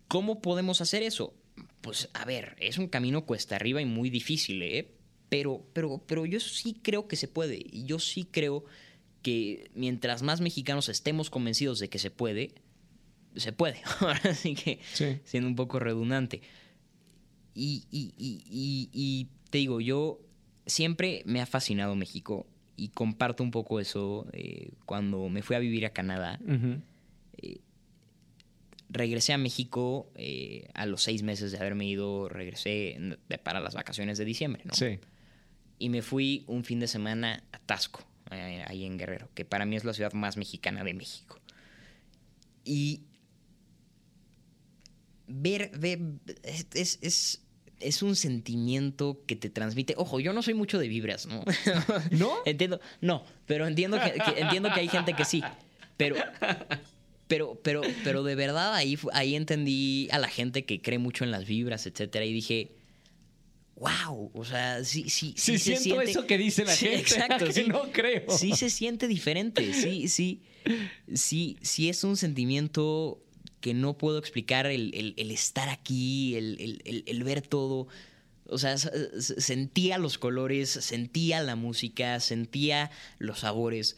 ¿Cómo podemos hacer eso? Pues a ver, es un camino cuesta arriba y muy difícil, ¿eh? Pero, pero, pero yo sí creo que se puede. Y yo sí creo que mientras más mexicanos estemos convencidos de que se puede, se puede. Ahora sí que, Sí. siendo un poco redundante. Y, y- y- y- y te digo, yo siempre me ha fascinado México y comparto un poco eso eh, cuando me fui a vivir a Canadá. Ujú. Regresé a México eh, a los seis meses de haberme ido, regresé de- para las vacaciones de diciembre, ¿no? Sí. Y me fui un fin de semana a Tasco, eh, ahí en Guerrero, que para mí es la ciudad más mexicana de México. Y ver, ver es, es, es, un sentimiento que te transmite. Ojo, yo no soy mucho de vibras, ¿no? ¿No? entiendo, no, pero entiendo que, que- entiendo que hay gente que sí. Pero, pero, pero, pero de verdad ahí, ahí entendí a la gente que cree mucho en las vibras, etcétera, y dije, wow, o sea, sí, sí, Sí, se siento siente- eso que dice la Sí, gente. Exacto, que sí. no creo. Sí se siente diferente, sí, sí, sí, sí es un sentimiento que no puedo explicar el, el- el estar aquí, el, el- ver todo. O sea, sentía los colores, sentía la música, sentía los sabores.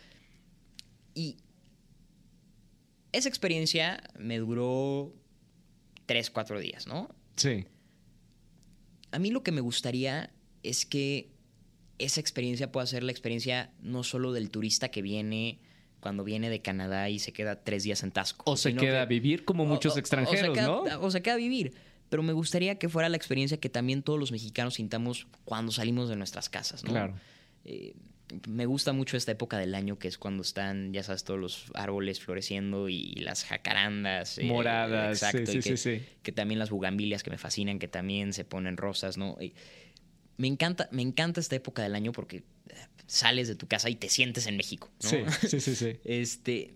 Y esa experiencia me duró tres, cuatro días, ¿no? Sí. A mí lo que me gustaría es que esa experiencia pueda ser la experiencia no solo del turista que viene cuando viene de Canadá y se queda tres días en Tasco. O se queda a vivir como muchos o- extranjeros, queda- ¿no? O se queda a vivir. Pero me gustaría que fuera la experiencia que también todos los mexicanos sintamos cuando salimos de nuestras casas, ¿no? Claro. Eh, me gusta mucho esta época del año que es cuando están, ya sabes, todos los árboles floreciendo y las jacarandas. eh, Moradas. exacto. Sí, y sí, que, sí, sí. que también las bugambilias que me fascinan, que también se ponen rosas, ¿no? Y me encanta, me encanta esta época del año porque eh, sales de tu casa y te sientes en México, ¿no? Sí, sí, sí, sí. Este,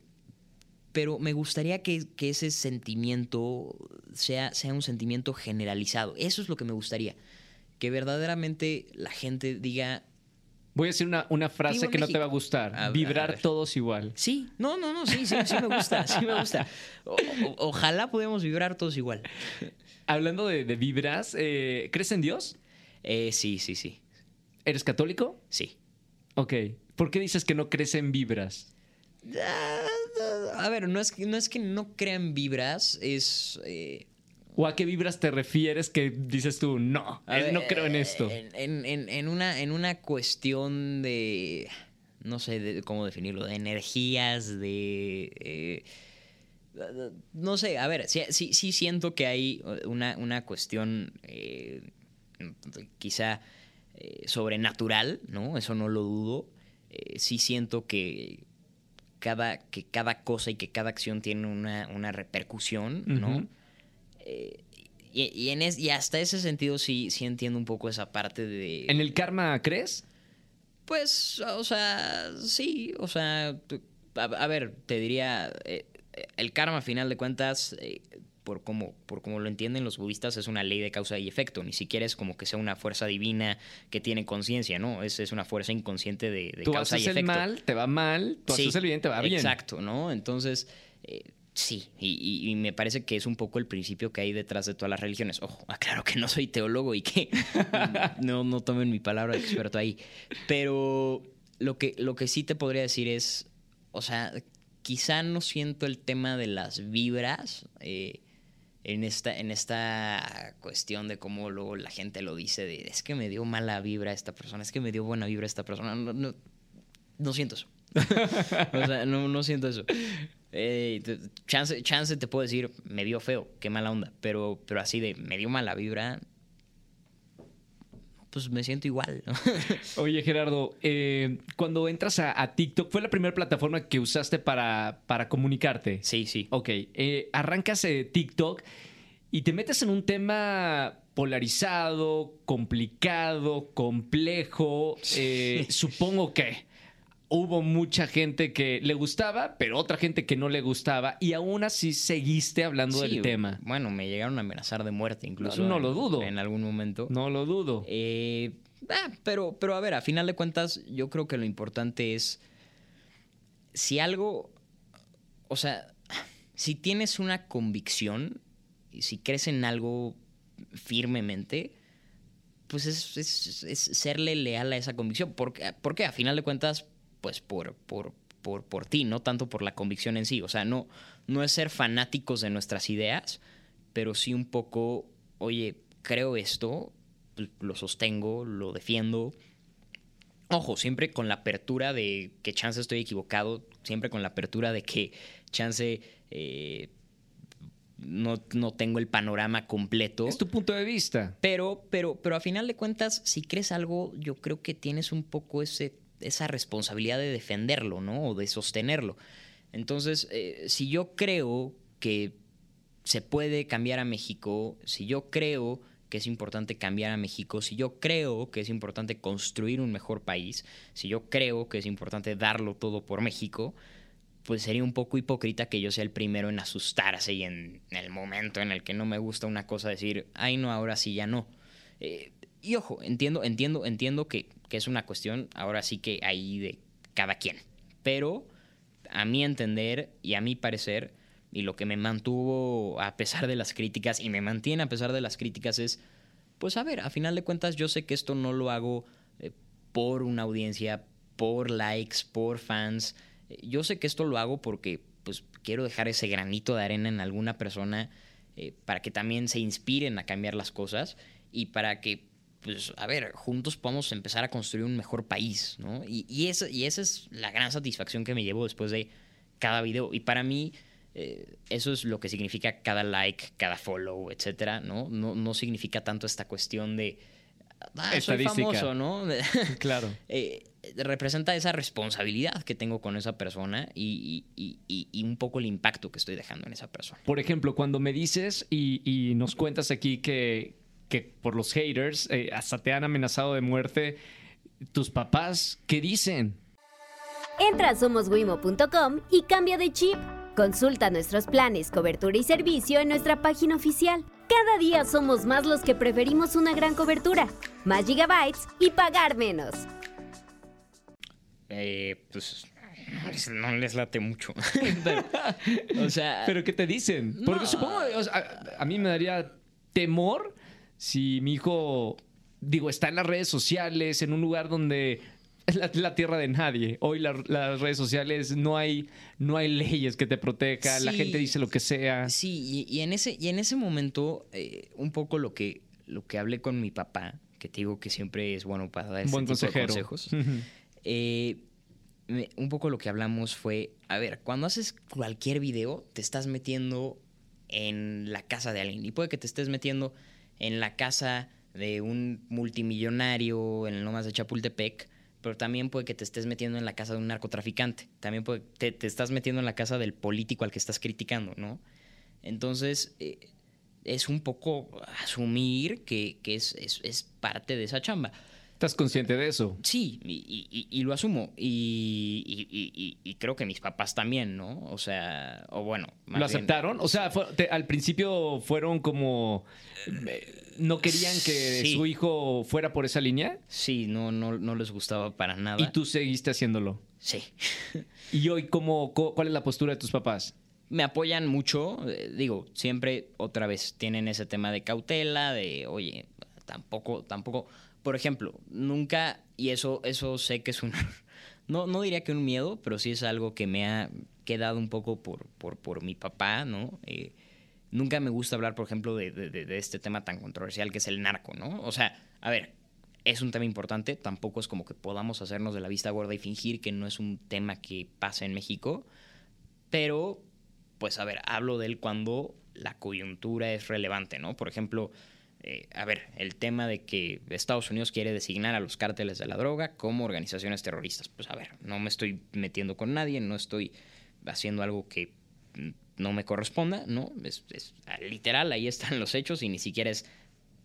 pero me gustaría que, que ese sentimiento sea, sea un sentimiento generalizado. Eso es lo que me gustaría. Que verdaderamente la gente diga, Voy a decir una, una frase que no te va a gustar. A- Vibrar todos igual. sí, no, no, no, sí, sí, sí me gusta, sí me gusta. O- o- ojalá podamos vibrar todos igual. Hablando de, de vibras, eh, ¿crees en Dios? Eh, sí, sí, sí, ¿Eres católico? sí. Ok. ¿Por qué dices que no crees en vibras? Ah, A ver, no es, que- no es que no crean vibras, es... eh, ¿O a qué vibras te refieres que dices tú, no, eh, ver, no creo en esto? En, en- en- en una, en una cuestión de. No sé de- cómo definirlo. De energías, de. eh, no sé, a ver, sí, sí, sí siento que hay una, una cuestión eh, quizá eh, sobrenatural, ¿no? Eso no lo dudo. Eh, sí siento que cada, que cada cosa y que cada acción tiene una, una repercusión, ¿no? Eh, y, y en es- y hasta ese sentido sí, sí entiendo un poco esa parte de... ¿En el karma crees? Pues, o sea, sí, o sea, a, a ver, te diría, eh, el karma a final de cuentas, eh, por como, por como lo entienden los budistas, es una ley de causa y efecto, ni siquiera es como que sea una fuerza divina que tiene conciencia, ¿no? Es, es una fuerza inconsciente de, de Tú causa haces y el efecto. mal, te va mal, tú Sí, haces el bien, te va bien. Exacto, ¿no? Entonces, eh, sí, y me parece que es un poco el principio que hay detrás de todas las religiones. Ojo, aclaro que no soy teólogo y que no, no tomen mi palabra de experto ahí. Pero lo que, lo que sí te podría decir es, o sea, quizá no siento el tema de las vibras. eh, en esta, en esta cuestión de cómo luego la gente lo dice de es que me dio mala vibra esta persona, es que me dio buena vibra esta persona. No, no, no siento eso. o sea, no, no siento eso. Eh, chance, chance te puedo decir, me vio feo, qué mala onda. Pero, pero así de, me dio mala vibra. Pues me siento igual. ¿no? Oye, Gerardo, eh, cuando entras a, a TikTok, ¿fue la primera plataforma que usaste para, para comunicarte? sí, sí. Ok, eh, arrancas eh, TikTok y te metes en un tema polarizado, complicado, complejo. eh, supongo que hubo mucha gente que le gustaba, pero otra gente que no le gustaba, y aún así seguiste hablando Sí, del tema. Bueno, me llegaron a amenazar de muerte incluso. No, no en- lo dudo. En algún momento. No lo dudo. Eh, ah, pero, pero a ver, a final de cuentas, yo creo que lo importante es si algo, o sea, si tienes una convicción y si crees en algo firmemente, pues es, es- es serle leal a esa convicción. Porque, porque a final de cuentas, pues por, por, por, por ti, no tanto por la convicción en sí. O sea, no, no es ser fanáticos de nuestras ideas, pero sí un poco, oye, creo esto, lo sostengo, lo defiendo. Ojo, siempre con la apertura de que chance estoy equivocado, siempre con la apertura de que chance eh, no, no tengo el panorama completo. Es tu punto de vista. Pero, pero, pero a final de cuentas, si crees algo, yo creo que tienes un poco ese, esa responsabilidad de defenderlo, ¿no? O de sostenerlo. Entonces, eh, si yo creo que se puede cambiar a México, si yo creo que es importante cambiar a México, si yo creo que es importante construir un mejor país, si yo creo que es importante darlo todo por México, pues sería un poco hipócrita que yo sea el primero en asustarse y en el momento en el que no me gusta una cosa decir, ay no, ahora sí ya no. Eh, y ojo, entiendo, entiendo, entiendo que, que es una cuestión ahora sí que ahí de cada quien. Pero a mi entender y a mi parecer, y lo que me mantuvo a pesar de las críticas y me mantiene a pesar de las críticas es, pues a ver, a final de cuentas yo sé que esto no lo hago eh, por una audiencia, por likes, por fans. Eh, Yo sé que esto lo hago porque pues quiero dejar ese granito de arena en alguna persona eh, para que también se inspiren a cambiar las cosas y para que pues, a ver, juntos podamos empezar a construir un mejor país, ¿no? Y, y, esa, y esa es la gran satisfacción que me llevo después de cada video. Y para mí, eh, eso es lo que significa cada like, cada follow, etcétera, ¿no? No, no significa tanto esta cuestión de. Ah, soy famoso, ¿no? Claro. Eh, representa esa responsabilidad que tengo con esa persona y, y- y- y un poco el impacto que estoy dejando en esa persona. Por ejemplo, cuando me dices y, y nos cuentas aquí que, que por los haters eh, hasta te han amenazado de muerte, tus papás, ¿qué dicen? Entra a somoswimo.com y cambia de chip. Consulta nuestros planes, cobertura y servicio en nuestra página oficial. Cada día somos más los que preferimos una gran cobertura, más gigabytes y pagar menos. Eh, pues no les, late mucho. Pero, o sea, ¿Pero qué te dicen? Porque No. supongo, o sea, a, a mí me daría temor si mi hijo, digo, está en las redes sociales, en un lugar donde es la, la tierra de nadie. Hoy la- las redes sociales no hay, no hay leyes que te protejan, la gente dice lo que sea. Sí, y, y en ese, y en ese momento, eh, un poco lo que, lo que hablé con mi papá, que te digo que siempre es bueno para dar este buen tipo de consejero. consejos. Eh, me- un poco lo que hablamos fue, a ver, cuando haces cualquier video, te estás metiendo en la casa de alguien. Y puede que te estés metiendo en la casa de un multimillonario en Lomas de Chapultepec, pero también puede que te estés metiendo en la casa de un narcotraficante. También puede, te, te estás metiendo en la casa del político al que estás criticando, ¿no? Entonces, eh, es un poco asumir que, es parte de esa chamba. ¿Estás consciente de eso? Sí, y, y- y- y lo asumo. Y, creo que mis papás también, ¿no? O sea, o bueno. ¿Lo bien- aceptaron? O sea, fue- te- al principio fueron como... eh, ¿No querían que Sí. su hijo fuera por esa línea? Sí, no, no, no les gustaba para nada. Y tú seguiste haciéndolo. Sí. ¿Y hoy cómo, cuál es la postura de tus papás? Me apoyan mucho. eh, digo, siempre otra vez tienen ese tema de cautela, de, oye, tampoco, tampoco. Por ejemplo, nunca, y eso, eso sé que es un. No, no diría que un miedo, pero sí es algo que me ha quedado un poco por, por, por mi papá, ¿no? Eh, nunca me gusta hablar, por ejemplo, de, de- de- este tema tan controversial que es el narco, ¿no? O sea, a ver, es un tema importante, tampoco es como que podamos hacernos de la vista gorda y fingir que no es un tema que pasa en México, pero, pues a ver, hablo de él cuando la coyuntura es relevante, ¿no? Por ejemplo, eh, a ver, el tema de que Estados Unidos quiere designar a los cárteles de la droga como organizaciones terroristas. Pues a ver, no me estoy metiendo con nadie, no estoy haciendo algo que no me corresponda, ¿no? Es, es, literal, ahí están los hechos y ni siquiera es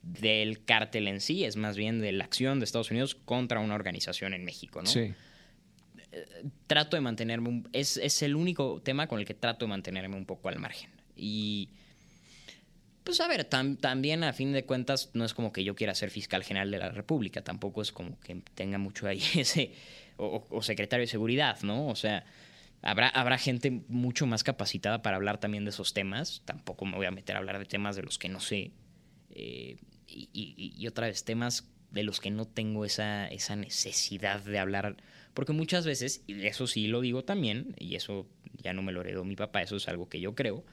del cártel en sí, es más bien de la acción de Estados Unidos contra una organización en México, ¿no? Sí. trato de mantenerme, un- es, es el único tema con el que trato de mantenerme un poco al margen. Y pues a ver, tam- también a fin de cuentas no es como que yo quiera ser fiscal general de la República, tampoco es como que tenga mucho ahí ese, o, secretario de seguridad, ¿no? O sea, habrá, habrá gente mucho más capacitada para hablar también de esos temas, tampoco me voy a meter a hablar de temas de los que no sé, eh, y otra vez temas de los que no tengo esa, esa necesidad de hablar, porque muchas veces, y eso sí lo digo también, y eso ya no me lo heredó mi papá, eso es algo que yo creo,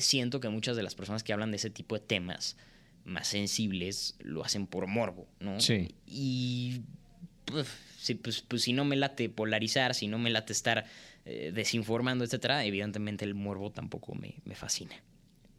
siento que muchas de las personas que hablan de ese tipo de temas más sensibles lo hacen por morbo, ¿no? Sí. Y pues, si, pues, pues, si no me late polarizar, si no me late estar eh, desinformando, etcétera, evidentemente el morbo tampoco me, me fascina.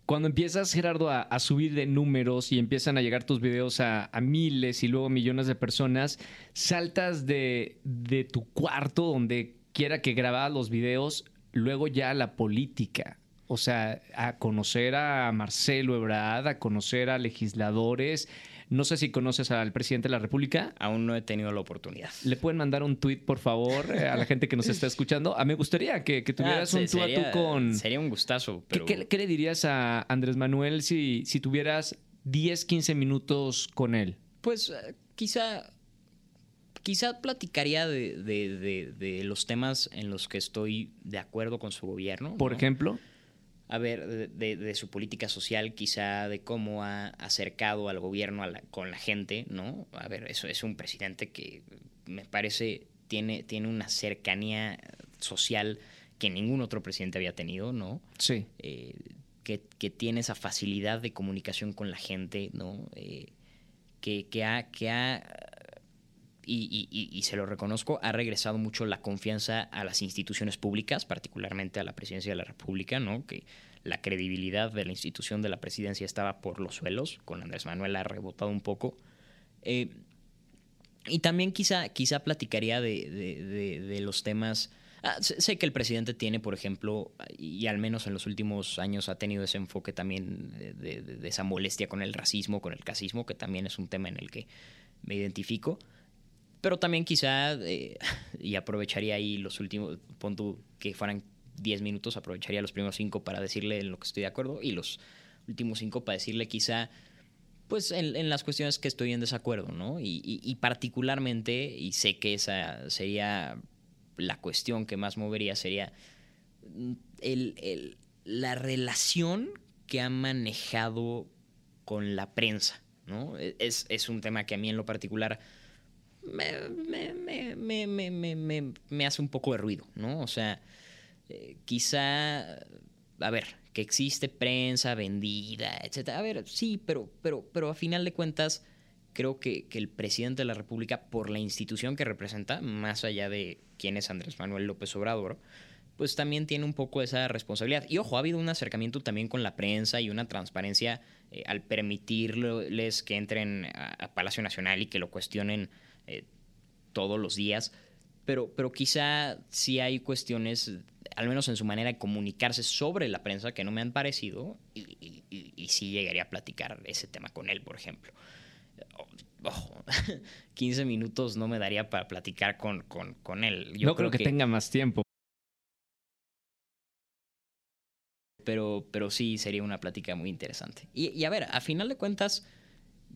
Cuando empiezas, Gerardo, a, a subir de números y empiezan a llegar tus videos a, a miles y luego millones de personas, saltas de, de tu cuarto donde quiera que grababas los videos, luego ya a la política. O sea, a conocer a Marcelo Ebrard, a conocer a legisladores. No sé si conoces al presidente de la República. Aún no he tenido la oportunidad. ¿Le pueden mandar un tweet, por favor, eh, a la gente que nos está escuchando? A mí me gustaría que, que tuvieras Ah, un tú a tú con... Sería un gustazo, ¿Qué, pero... qué- qué le dirías a Andrés Manuel si, si tuvieras 10, 15 minutos con él? Pues eh, quizá, quizá platicaría de, de- de- de los temas en los que estoy de acuerdo con su gobierno. Por ¿no? ejemplo, A ver, de, de- de su política social, quizá de cómo ha acercado al gobierno a la- con la gente, ¿no? A ver, eso es un presidente que me parece tiene, tiene una cercanía social que ningún otro presidente había tenido, ¿no? sí. eh, que, que tiene esa facilidad de comunicación con la gente, ¿no? Eh, que, que ha, que ha y, y- y- se lo reconozco, ha regresado mucho la confianza a las instituciones públicas, particularmente a la presidencia de la República, ¿no? Que la credibilidad de la institución de la presidencia estaba por los suelos, con Andrés Manuel ha rebotado un poco. Eh, y también quizá, quizá platicaría de, de, los temas... Ah, sé que el presidente tiene, por ejemplo, y al menos en los últimos años ha tenido ese enfoque también de, esa molestia con el racismo, con el casismo, que también es un tema en el que me identifico. Pero también quizá, eh, y aprovecharía ahí los últimos, pon que fueran 10 minutos, aprovecharía los primeros 5 para decirle en lo que estoy de acuerdo y los últimos 5 para decirle quizá pues en, las cuestiones que estoy en desacuerdo, ¿no? Y, particularmente, y sé que esa sería la cuestión que más movería, sería mm, la relación que ha manejado con la prensa, ¿no? E, es, un tema que a mí en lo particular me, me, hace un poco de ruido, ¿no? O sea, eh, quizá, a ver, que existe prensa vendida, etc. A ver, sí, pero, pero, pero a final de cuentas, creo que, el presidente de la República, por la institución que representa, más allá de quién es Andrés Manuel López Obrador, pues también tiene un poco esa responsabilidad. Y ojo, ha habido un acercamiento también con la prensa y una transparencia eh, al permitirles que entren a, Palacio Nacional y que lo cuestionen eh, todos los días. Pero, pero quizá sí hay cuestiones al menos en su manera de comunicarse sobre la prensa, que no me han parecido, y, y, sí llegaría a platicar ese tema con él, por ejemplo. Ojo, 15 minutos no me daría para platicar con, con, él. Yo no creo, que, tenga más tiempo. Pero, pero sí sería una plática muy interesante. Y, a ver, a final de cuentas,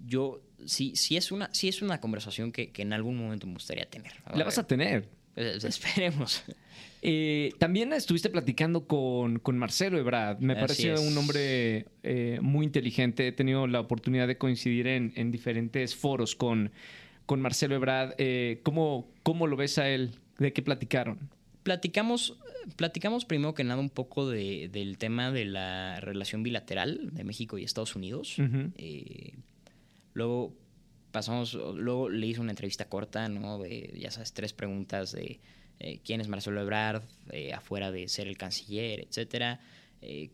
yo sí, sí, es, una, sí es una conversación que, en algún momento me gustaría tener. la vas a tener. Pues, esperemos. Eh, también estuviste platicando con, con Marcelo Ebrard. Me parece un hombre eh, muy inteligente. He tenido la oportunidad de coincidir en, en diferentes foros con, con Marcelo Ebrard. Eh, ¿cómo, ¿Cómo lo ves a él? ¿De qué platicaron? Platicamos, platicamos primero que nada un poco de, del tema de la relación bilateral de México y Estados Unidos. Luego pasamos, luego le hice una entrevista corta, ¿no? De, ya sabes, tres preguntas de eh, quién es Marcelo Ebrard, eh, afuera de ser el canciller, etcétera. Eh,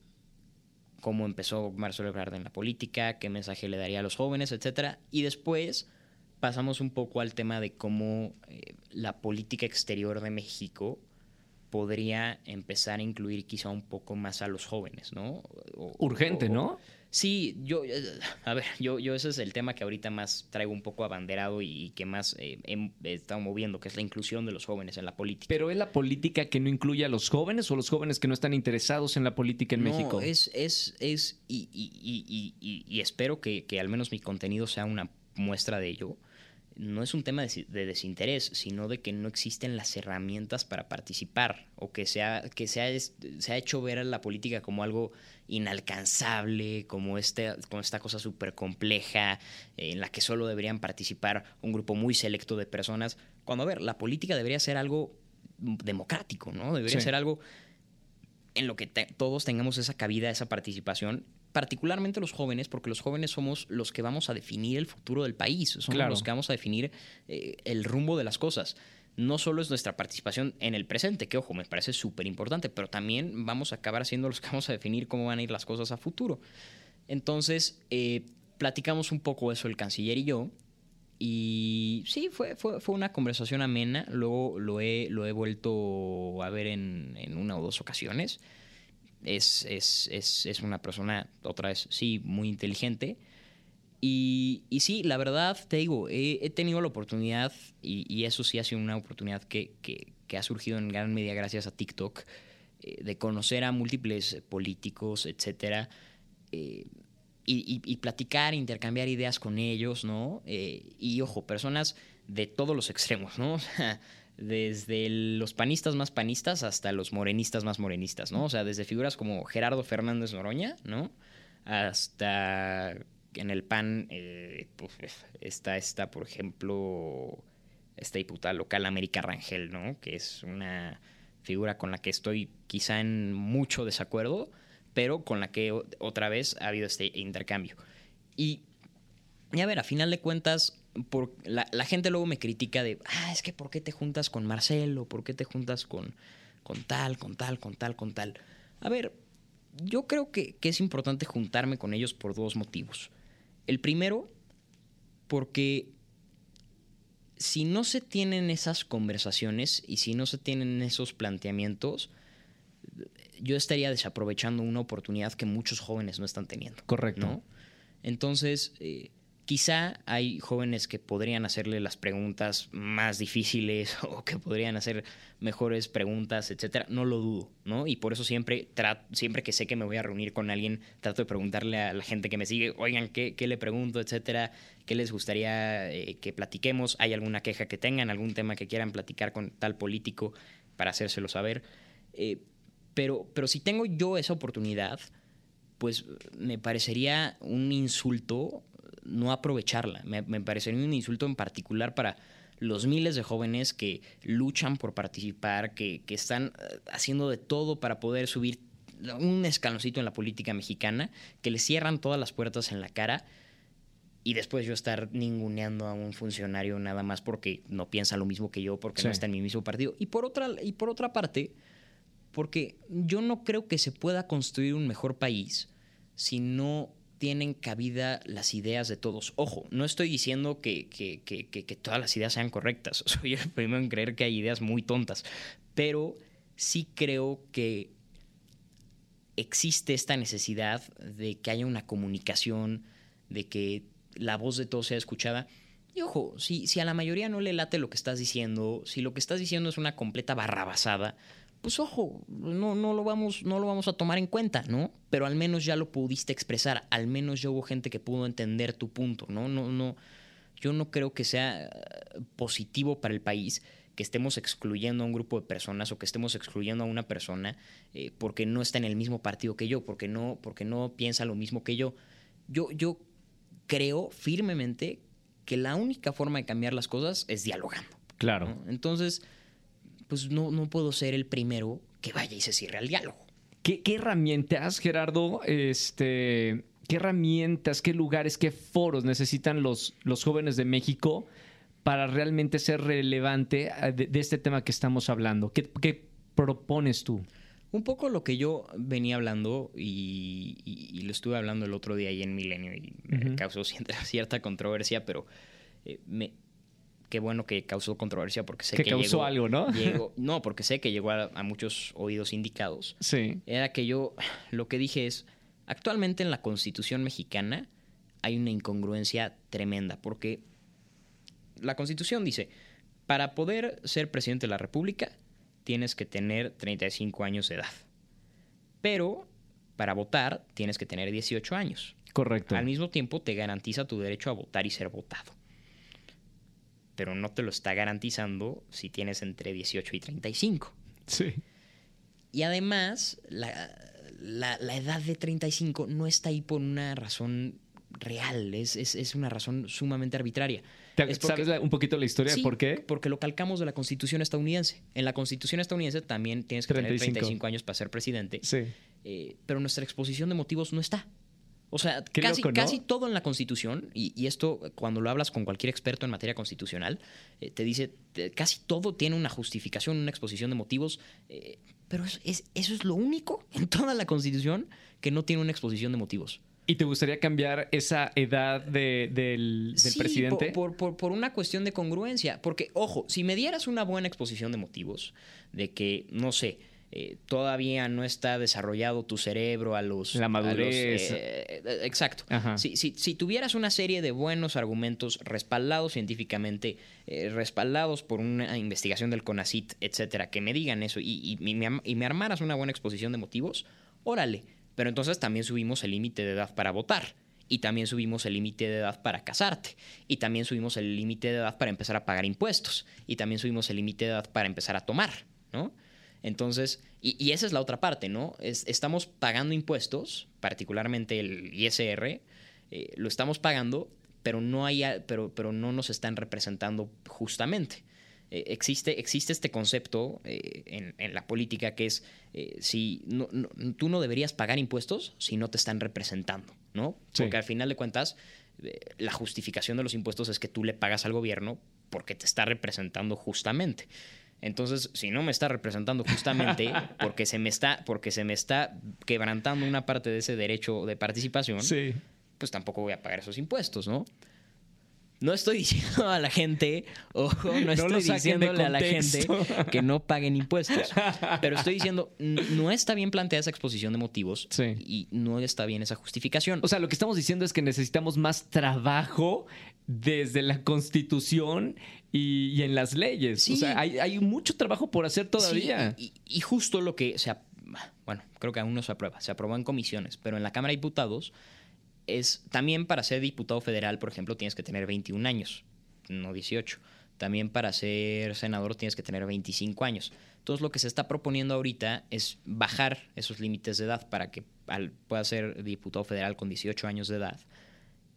cómo empezó Marcelo Ebrard en la política, qué mensaje le daría a los jóvenes, etcétera. Y después pasamos un poco al tema de cómo la política exterior de México podría empezar a incluir quizá un poco más a los jóvenes, ¿no? Urgente, ¿no? Sí, yo, eh, a ver, yo, yo ese es el tema que ahorita más traigo un poco abanderado y, que más eh, he, estado moviendo, que es la inclusión de los jóvenes en la política. ¿Pero es la política que no incluye a los jóvenes o los jóvenes que no están interesados en la política en México? es, es, es, y, y espero que, que al menos mi contenido sea una muestra de ello no es un tema de, desinterés, sino de que no existen las herramientas para participar o que, sea, que se, ha, se ha hecho ver a la política como algo inalcanzable, como, este, como esta cosa súper compleja eh, en la que solo deberían participar un grupo muy selecto de personas. Cuando, a ver, la política debería ser algo democrático, ¿no? Debería ser algo en lo que todos tengamos esa cabida, esa participación particularmente los jóvenes, porque los jóvenes somos los que vamos a definir el futuro del país, somos los que vamos a definir eh, el rumbo de las cosas. No solo es nuestra participación en el presente, que ojo, me parece súper importante, pero también vamos a acabar siendo los que vamos a definir cómo van a ir las cosas a futuro. Entonces, eh, platicamos un poco eso el canciller y yo, y sí, fue, fue, fue, una conversación amena. Luego lo he, lo he vuelto a ver en, en una o dos ocasiones es, es, es, es, una persona, otra vez, sí, muy inteligente. Y, y sí, la verdad, te digo, he, tenido la oportunidad, y, eso sí ha sido una oportunidad que, que, que, ha surgido en gran medida gracias a TikTok, eh, de conocer a múltiples políticos, etcétera, eh, y, y, platicar, intercambiar ideas con ellos, ¿no? Eh, y ojo, personas de todos los extremos, ¿no? O sea, desde los panistas más panistas hasta los morenistas más morenistas, ¿no? O sea, desde figuras como Gerardo Fernández Noroña, ¿no? Hasta en el PAN eh, está, está, por ejemplo, esta diputada local América Rangel, ¿no? Que es una figura con la que estoy quizá en mucho desacuerdo, pero con la que otra vez ha habido este intercambio. Y a ver, a final de cuentas, la, gente luego me critica de, ah, es que ¿por qué te juntas con Marcelo? ¿Por qué te juntas con, con tal, con tal, con tal, con tal? A ver, yo creo que, que es importante juntarme con ellos por dos motivos. El primero, porque si no se tienen esas conversaciones y si no se tienen esos planteamientos, yo estaría desaprovechando una oportunidad que muchos jóvenes no están teniendo. Correcto. ¿no? Entonces, eh, quizá hay jóvenes que podrían hacerle las preguntas más difíciles o que podrían hacer mejores preguntas, etcétera. No lo dudo, ¿no? Y por eso siempre, siempre que sé que me voy a reunir con alguien, trato de preguntarle a la gente que me sigue, oigan, ¿qué, qué le pregunto, etcétera? ¿Qué les gustaría eh, que platiquemos? ¿Hay alguna queja que tengan? ¿Algún tema que quieran platicar con tal político para hacérselo saber? Eh, pero, pero si tengo yo esa oportunidad, pues me parecería un insulto no aprovecharla. Me, parecería un insulto en particular para los miles de jóvenes que luchan por participar, que, que, están eh, haciendo de todo para poder subir un escaloncito en la política mexicana, que le cierran todas las puertas en la cara y después yo estar ninguneando a un funcionario nada más porque no piensa lo mismo que yo, porque no está en mi mismo partido. Y por otra, y por otra parte, porque yo no creo que se pueda construir un mejor país si no tienen cabida las ideas de todos. Ojo, no estoy diciendo que, que, todas las ideas sean correctas. Soy el primero en creer que hay ideas muy tontas. Pero sí creo que existe esta necesidad de que haya una comunicación, de que la voz de todos sea escuchada. Y ojo, si, si a la mayoría no le late lo que estás diciendo, si lo que estás diciendo es una completa barrabasada, pues ojo, no, no, lo vamos, no lo vamos a tomar en cuenta, ¿no? Pero al menos ya lo pudiste expresar, al menos ya hubo gente que pudo entender tu punto, ¿no? No, no, yo no creo que sea eh, positivo para el país que estemos excluyendo a un grupo de personas o que estemos excluyendo a una persona eh, porque no está en el mismo partido que yo, porque no, porque no piensa lo mismo que yo. Yo, yo creo firmemente que la única forma de cambiar las cosas es dialogando. Claro. Entonces, pues no, no puedo ser el primero que vaya y se cierre al diálogo. ¿Qué, herramientas, Gerardo? Este, ¿Qué herramientas, qué lugares, qué foros necesitan los, los jóvenes de México para realmente ser relevante eh, de, este tema que estamos hablando? ¿Qué, propones tú? Un poco lo que yo venía hablando y, lo estuve hablando el otro día ahí en Milenio y me causó cierta controversia, pero eh, me, qué bueno que causó controversia porque sé que, que causó algo, ¿no? no, porque sé que llegó a, muchos oídos indicados. Sí. Era que yo lo que dije es, actualmente en la Constitución mexicana hay una incongruencia tremenda porque la Constitución dice, para poder ser presidente de la República tienes que tener 35 años de edad. Pero para votar tienes que tener 18 años. Correcto. Al mismo tiempo te garantiza tu derecho a votar y ser votado pero no te lo está garantizando si tienes entre 18 y 35. Sí. Y además, la, edad de 35 no está ahí por una razón real, es, es, una razón sumamente arbitraria. ¿Sabes un poquito la historia de por qué? Porque lo calcamos de la Constitución estadounidense. En la Constitución estadounidense también tienes que tener 35 años para ser presidente. Sí. Eh, pero nuestra exposición de motivos no está. O sea, casi, casi todo en la Constitución, y, esto cuando lo hablas con cualquier experto en materia constitucional, eh, te dice, casi todo tiene una justificación, una exposición de motivos, eh, pero eso es, lo único en toda la Constitución que no tiene una exposición de motivos. ¿Y te gustaría cambiar esa edad del, del presidente? Por, por, por, una cuestión de congruencia. Porque, ojo, si me dieras una buena exposición de motivos, de que, no sé, eh, todavía no está desarrollado tu cerebro a los... La madurez. Eh, eh, exacto. Si, si, tuvieras una serie de buenos argumentos respaldados científicamente, respaldados por una investigación del CONACIT, etcétera, que me digan eso y, y, me, y me armaras una buena exposición de motivos, órale. Pero entonces también subimos el límite de edad para votar y también subimos el límite de edad para casarte, y también subimos el límite de edad para empezar a pagar impuestos, y también subimos el límite de edad para empezar a tomar, ¿no? Entonces, y, esa es la otra parte, ¿no? estamos pagando impuestos, particularmente el ISR, eh, lo estamos pagando, pero no, hay, pero, pero no nos están representando justamente. Eh, existe, existe este concepto eh, en, la política que es si tú no deberías pagar impuestos si no te están representando, ¿no? Porque al final de cuentas, la justificación de los impuestos es que tú le pagas al gobierno porque te está representando justamente. Entonces, si no me está representando justamente porque se me está, porque se me está quebrantando una parte de ese derecho de participación, pues tampoco voy a pagar esos impuestos, ¿no? No estoy diciendo a la gente, ojo, no estoy diciéndole a la gente que no paguen impuestos. Pero estoy diciendo, no está bien planteada esa exposición de motivos Sí. y no está bien esa justificación. O sea, lo que estamos diciendo es que necesitamos más trabajo desde la Constitución y, y en las leyes. Sí. O sea, hay, hay mucho trabajo por hacer todavía. Sí, y, y justo lo que se... Bueno, creo que aún no se aprueba. Se aprobó en comisiones, pero en la Cámara de Diputados es... También para ser diputado federal, por ejemplo, tienes que tener 21 años, no 18. También para ser senador tienes que tener 25 años. Entonces lo que se está proponiendo ahorita es bajar esos límites de edad para que al- pueda ser diputado federal con 18 años de edad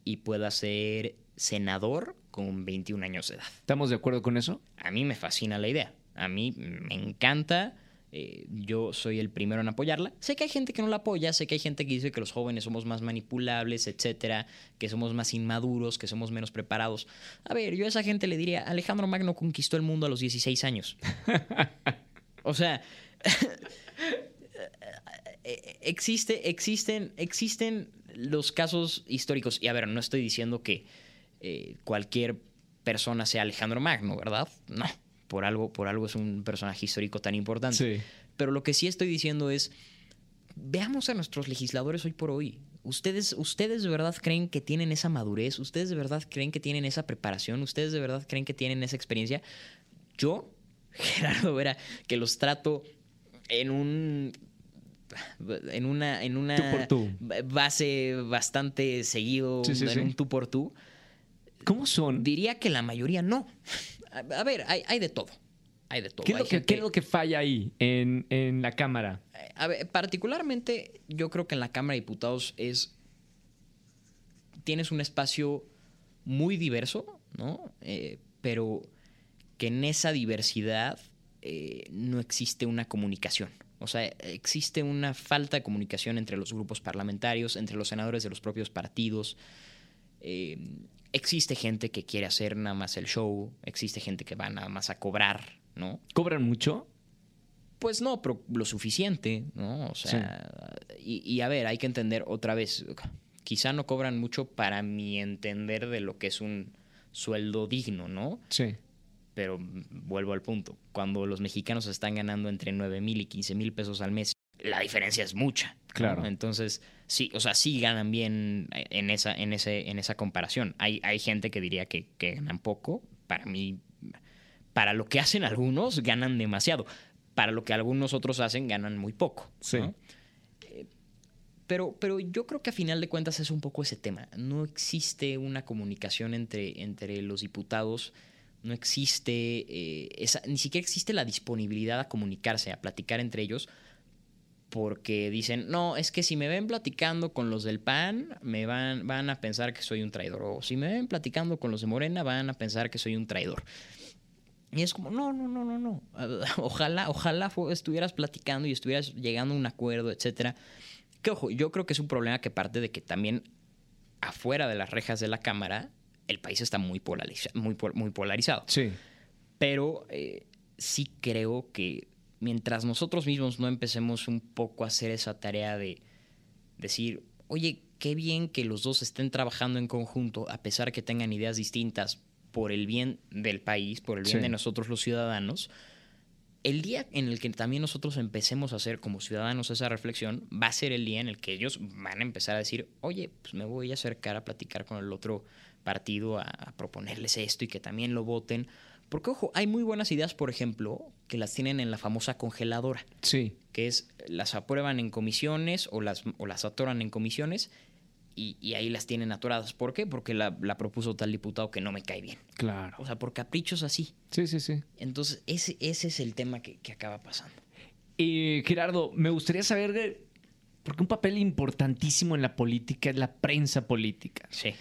y pueda ser senador con 21 años de edad. ¿Estamos de acuerdo con eso? A mí me fascina la idea. A mí me encanta. Eh, yo soy el primero en apoyarla. Sé que hay gente que no la apoya, sé que hay gente que dice que los jóvenes somos más manipulables, etcétera, que somos más inmaduros, que somos menos preparados. A ver, yo a esa gente le diría, Alejandro Magno conquistó el mundo a los 16 años. o sea, eh, existe, existen, existen los casos históricos. Y a ver, no estoy diciendo que eh, cualquier persona sea Alejandro Magno, ¿verdad? No. Por algo, por algo es un personaje histórico tan importante. Sí. Pero lo que sí estoy diciendo es, veamos a nuestros legisladores hoy por hoy. ¿Ustedes, ¿Ustedes de verdad creen que tienen esa madurez? ¿Ustedes de verdad creen que tienen esa preparación? ¿Ustedes de verdad creen que tienen esa experiencia? Yo, Gerardo Vera, que los trato en un en una en una Tú por tú. base bastante seguido Sí, sí, en sí. un tú por tú ¿Cómo son? diría que la mayoría no a, ver hay, hay de todo hay de todo ¿Qué es, Hay lo que, gente- qué es lo que falla ahí en, en la Cámara? a ver, particularmente yo creo que en la Cámara de Diputados es tienes un espacio muy diverso, ¿no? Eh, pero que en esa diversidad eh, no existe una comunicación. O sea, existe una falta de comunicación entre los grupos parlamentarios, entre los senadores de los propios partidos. Eh, existe gente que quiere hacer nada más el show, existe gente que va nada más a cobrar, ¿no? ¿Cobran mucho? Pues no, pero lo suficiente, ¿no? O sea, y, y a ver, hay que entender otra vez, quizá no cobran mucho para mi entender de lo que es un sueldo digno, ¿no? Sí. Pero vuelvo al punto, cuando los mexicanos están ganando entre 9 mil y 15 mil pesos al mes, la diferencia es mucha. ¿no? Claro. Entonces, sí, o sea, sí ganan bien en esa, en ese, en esa comparación. Hay, hay gente que diría que, que ganan poco. Para mí, para lo que hacen algunos, ganan demasiado. Para lo que algunos otros hacen, ganan muy poco. Sí. ¿no? Eh, Pero, pero yo creo que a final de cuentas es un poco ese tema. No existe una comunicación entre, entre los diputados, no existe, eh, esa, ni siquiera existe la disponibilidad a comunicarse, a platicar entre ellos, porque dicen, no, es que si me ven platicando con los del PAN, me van, van a pensar que soy un traidor. O si me ven platicando con los de Morena, van a pensar que soy un traidor. Y es como, no, no, no, no, no. Ojalá, ojalá estuvieras platicando y estuvieras llegando a un acuerdo, etcétera. Que ojo, yo creo que es un problema que parte de que también afuera de las rejas de la Cámara, el país está muy, polariza- muy, muy polarizado. Sí. Pero eh, sí creo que mientras nosotros mismos no empecemos un poco a hacer esa tarea de decir, oye, qué bien que los dos estén trabajando en conjunto, a pesar que tengan ideas distintas por el bien del país, por el bien Sí. de nosotros los ciudadanos, el día en el que también nosotros empecemos a hacer como ciudadanos esa reflexión, va a ser el día en el que ellos van a empezar a decir, oye, pues me voy a acercar a platicar con el otro partido, a, a proponerles esto y que también lo voten. Porque, ojo, hay muy buenas ideas, por ejemplo, que las tienen en la famosa congeladora, Sí. que es las aprueban en comisiones o las, o las atoran en comisiones y, y ahí las tienen atoradas. ¿Por qué? Porque la, la propuso tal diputado que no me cae bien. Claro. O sea, por caprichos así. Sí, sí, sí. Entonces, ese, ese es el tema que, que acaba pasando. Y Gerardo, me gustaría saber, de- porque un papel importantísimo en la política es la prensa política. Sí.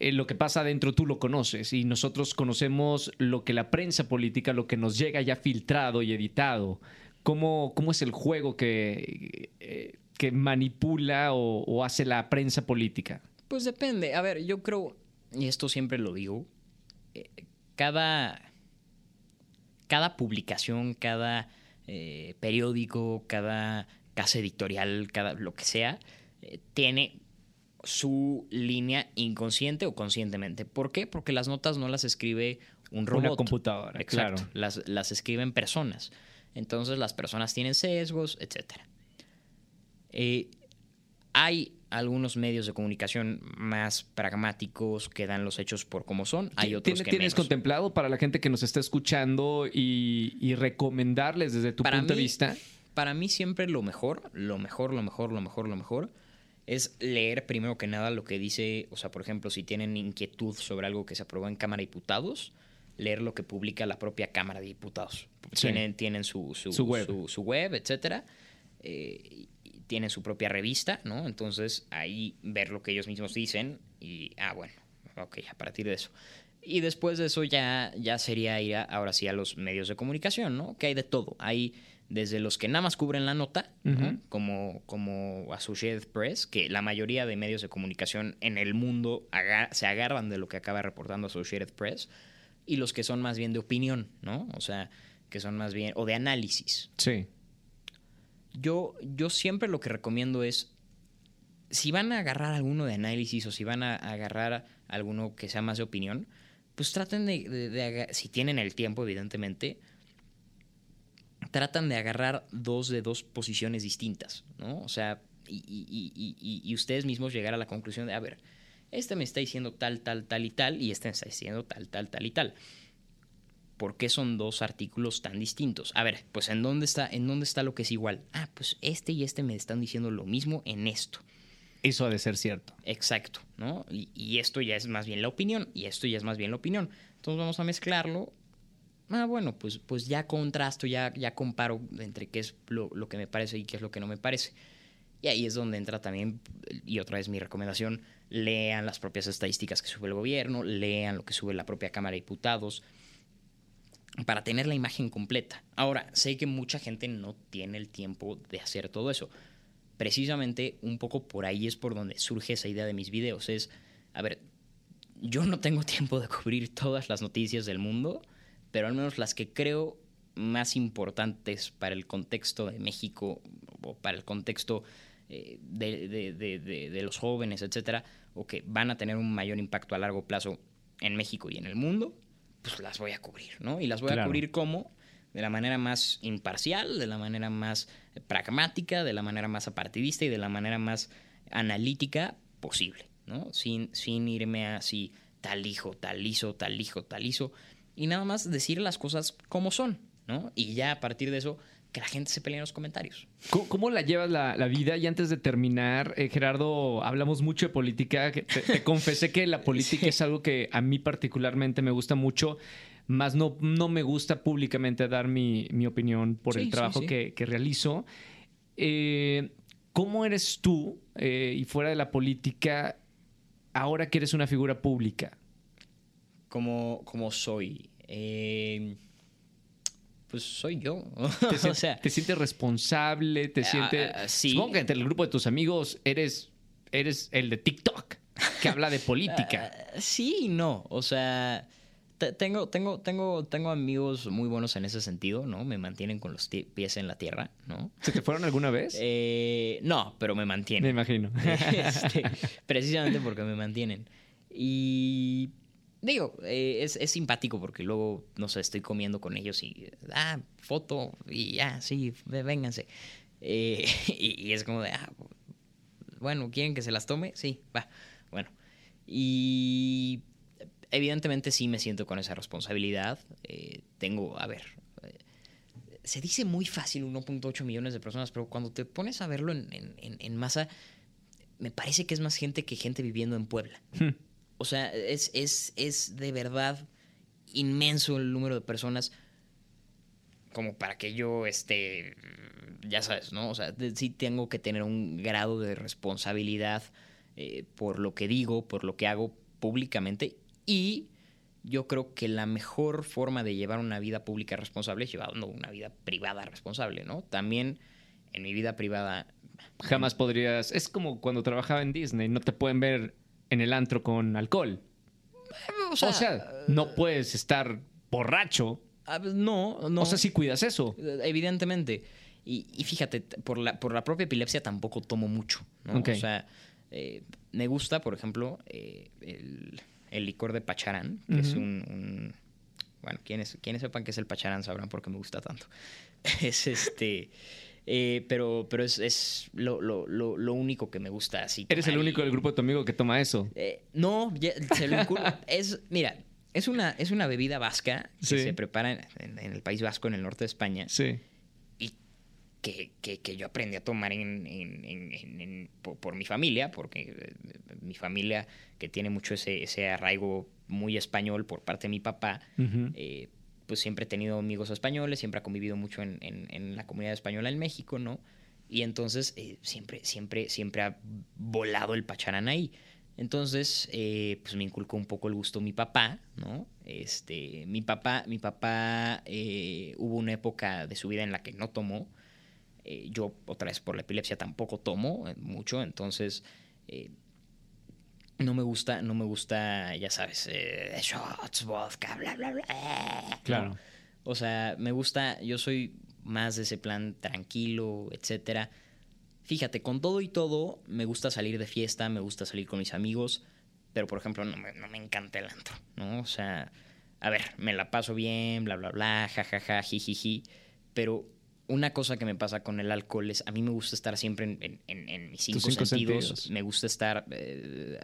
Eh, lo que pasa adentro tú lo conoces y nosotros conocemos lo que la prensa política, lo que nos llega ya filtrado y editado. ¿Cómo, cómo es el juego que, eh, que manipula o, hace la prensa política? Pues depende. A ver, yo creo, y esto siempre lo digo, eh, cada, cada publicación, cada periódico, cada casa editorial, cada lo que sea, tiene su línea inconsciente o conscientemente. ¿Por qué? Porque las notas no las escribe un robot. Una computadora, Exacto. claro. Las, las escriben personas. Entonces las personas tienen sesgos, etc. Eh, hay algunos medios de comunicación más pragmáticos que dan los hechos por como son. Hay otros ¿Tienes, que tienes menos. contemplado para la gente que nos está escuchando y, y recomendarles desde tu Para punto de vista? Para mí siempre lo mejor, lo mejor, lo mejor, lo mejor, lo mejor es leer primero que nada lo que dice, o sea, por ejemplo, si tienen inquietud sobre algo que se aprobó en Cámara de Diputados, leer lo que publica la propia Cámara de Diputados. Sí. Tienen, tienen su, su, Su web. su, su web, etcétera. eh, y- tienen su propia revista, ¿no? Entonces ahí ver lo que ellos mismos dicen y, ah, bueno, ok, a partir de eso. Y después de eso ya, ya sería ir a- ahora sí a los medios de comunicación, ¿no? Que hay de todo. Hay desde los que nada más cubren la nota, como, como Associated Press, que la mayoría de medios de comunicación en el mundo se agarran de lo que acaba reportando Associated Press, y los que son más bien de opinión, ¿no? O sea, que son más bien, o de análisis. Sí. Yo, yo siempre lo que recomiendo es, si van a agarrar alguno de análisis o si van a agarrar alguno que sea más de opinión, pues traten de, de- de si tienen el tiempo, evidentemente, tratan de agarrar dos de dos posiciones distintas, ¿no? O sea, y, y- y- y- y- y ustedes mismos llegar a la conclusión de, a ver, este me está diciendo tal, tal, tal y tal, y este me está diciendo tal, tal, tal y tal. ¿Por qué son dos artículos tan distintos? A ver, pues ¿en dónde está, en dónde está lo que es igual? Ah, pues este y este me están diciendo lo mismo en esto. Eso ha de ser cierto. Exacto, ¿no? Y, y esto ya es más bien la opinión, y esto ya es más bien la opinión. Entonces vamos a mezclarlo. Ah, bueno, pues, pues ya contrasto, ya, ya comparo entre qué es lo, lo que me parece y qué es lo que no me parece. Y ahí es donde entra también, y otra vez mi recomendación, lean las propias estadísticas que sube el gobierno, lean lo que sube la propia Cámara de Diputados, para tener la imagen completa. Ahora, sé que mucha gente no tiene el tiempo de hacer todo eso. Precisamente un poco por ahí es por donde surge esa idea de mis videos. Es, a ver, yo no tengo tiempo de cubrir todas las noticias del mundo, pero al menos las que creo más importantes para el contexto de México o para el contexto eh, de, de- de- de- de los jóvenes, etcétera, o que van a tener un mayor impacto a largo plazo en México y en el mundo, pues las voy a cubrir, ¿no? Y las voy a cubrir como de la manera más imparcial, de la manera más pragmática, de la manera más apartidista y de la manera más analítica posible, ¿no? Sin, sin irme así tal hijo, tal hizo, tal hijo, tal hizo, y nada más decir las cosas como son, ¿no? Y ya a partir de eso, que la gente se pelee en los comentarios. ¿Cómo, cómo la llevas la, la vida? Y antes de terminar, eh, Gerardo, hablamos mucho de política. Te, te confesé que la política es algo que a mí particularmente me gusta mucho, más no, no me gusta públicamente dar mi, mi opinión por Sí, el sí, trabajo sí. Que, que realizo. Eh, ¿Cómo eres tú, eh, y fuera de la política, ahora que eres una figura pública? Como, como soy. Eh, pues soy yo. ¿Te, o sien- sea, ¿Te sientes responsable? ¿Te Ah, sientes...? ah, sí. Supongo que entre el grupo de tus amigos eres, eres el de TikTok, que habla de política. Ah, sí y no. O sea, te- tengo, tengo, tengo, tengo amigos muy buenos en ese sentido, ¿no? Me mantienen con los pies en la tierra, ¿no? ¿Se te fueron alguna vez? Eh, no, pero me Me mantienen. imagino. Este, precisamente porque me mantienen. Y digo, eh, es, es simpático porque luego, no sé, estoy comiendo con ellos y, ah, foto, y ya, sí, vénganse. Eh, y, es como de, ah, bueno, ¿quieren que se las tome? Sí, va, bueno. Y evidentemente sí me siento con esa responsabilidad. Eh, tengo, a ver, se dice muy fácil 1.8 millones de personas, pero cuando te pones a verlo en- en- en masa, me parece que es más gente que gente viviendo en Puebla. Hmm. O sea, es, es, es de verdad inmenso el número de personas como para que yo esté, ya sabes, ¿no? O sea, sí tengo que tener un grado de responsabilidad eh, por lo que digo, por lo que hago públicamente y yo creo que la mejor forma de llevar una vida pública responsable es llevando una vida privada responsable, ¿no? También en mi vida privada Jamás podrías... Es como cuando trabajaba en Disney, no te pueden ver en el antro con alcohol. o O sea, no puedes estar borracho. ah, pues, no, no. O sea, si cuidas eso. Evidentemente. Y, y fíjate, por la, por la propia epilepsia tampoco tomo mucho. O sea, Eh, me gusta, por ejemplo, eh, el, el licor de pacharán, que es un- Bueno, quienes, quienes sepan qué es el pacharán sabrán por qué me gusta tanto. es este... eh, pero pero es, es lo, lo- lo- lo único que me gusta así. Eres el único y- del grupo de tu amigo que toma eso. eh, no, ya- se lo es, mira, es una, es una bebida vasca que Sí. se prepara en, en- en el País Vasco, en el norte de España, Sí. y que, que- que yo aprendí a tomar en, por, por mi familia, porque eh, mi familia, que tiene mucho ese, ese arraigo muy español por parte de mi papá, Ujú. eh, pues siempre he tenido amigos españoles, siempre ha convivido mucho en, en- la comunidad española en México, ¿no? Y entonces eh, siempre, siempre, siempre ha volado el pacharán ahí. Entonces, eh, pues me inculcó un poco el gusto mi papá, ¿no? Este, mi papá, mi papá, eh, hubo una época de su vida en la que no tomó. Yo, otra vez, por la epilepsia tampoco tomo mucho, entonces no me gusta, no me gusta, ya sabes, eh, shots, vodka, bla, bla, bla. Claro. O sea, me gusta, yo soy más de ese plan tranquilo, etcétera. Fíjate, con todo y todo, me gusta salir de fiesta, me gusta salir con mis amigos, pero por ejemplo, no me, no me encanta el antro, ¿no? O sea, a ver, me la paso bien, bla, bla, bla, jajaja, jijiji, pero una cosa que me pasa con el alcohol es, a mí me gusta estar siempre en, en- en- en mis cinco, cinco sentidos, sentidos. me gusta estar eh,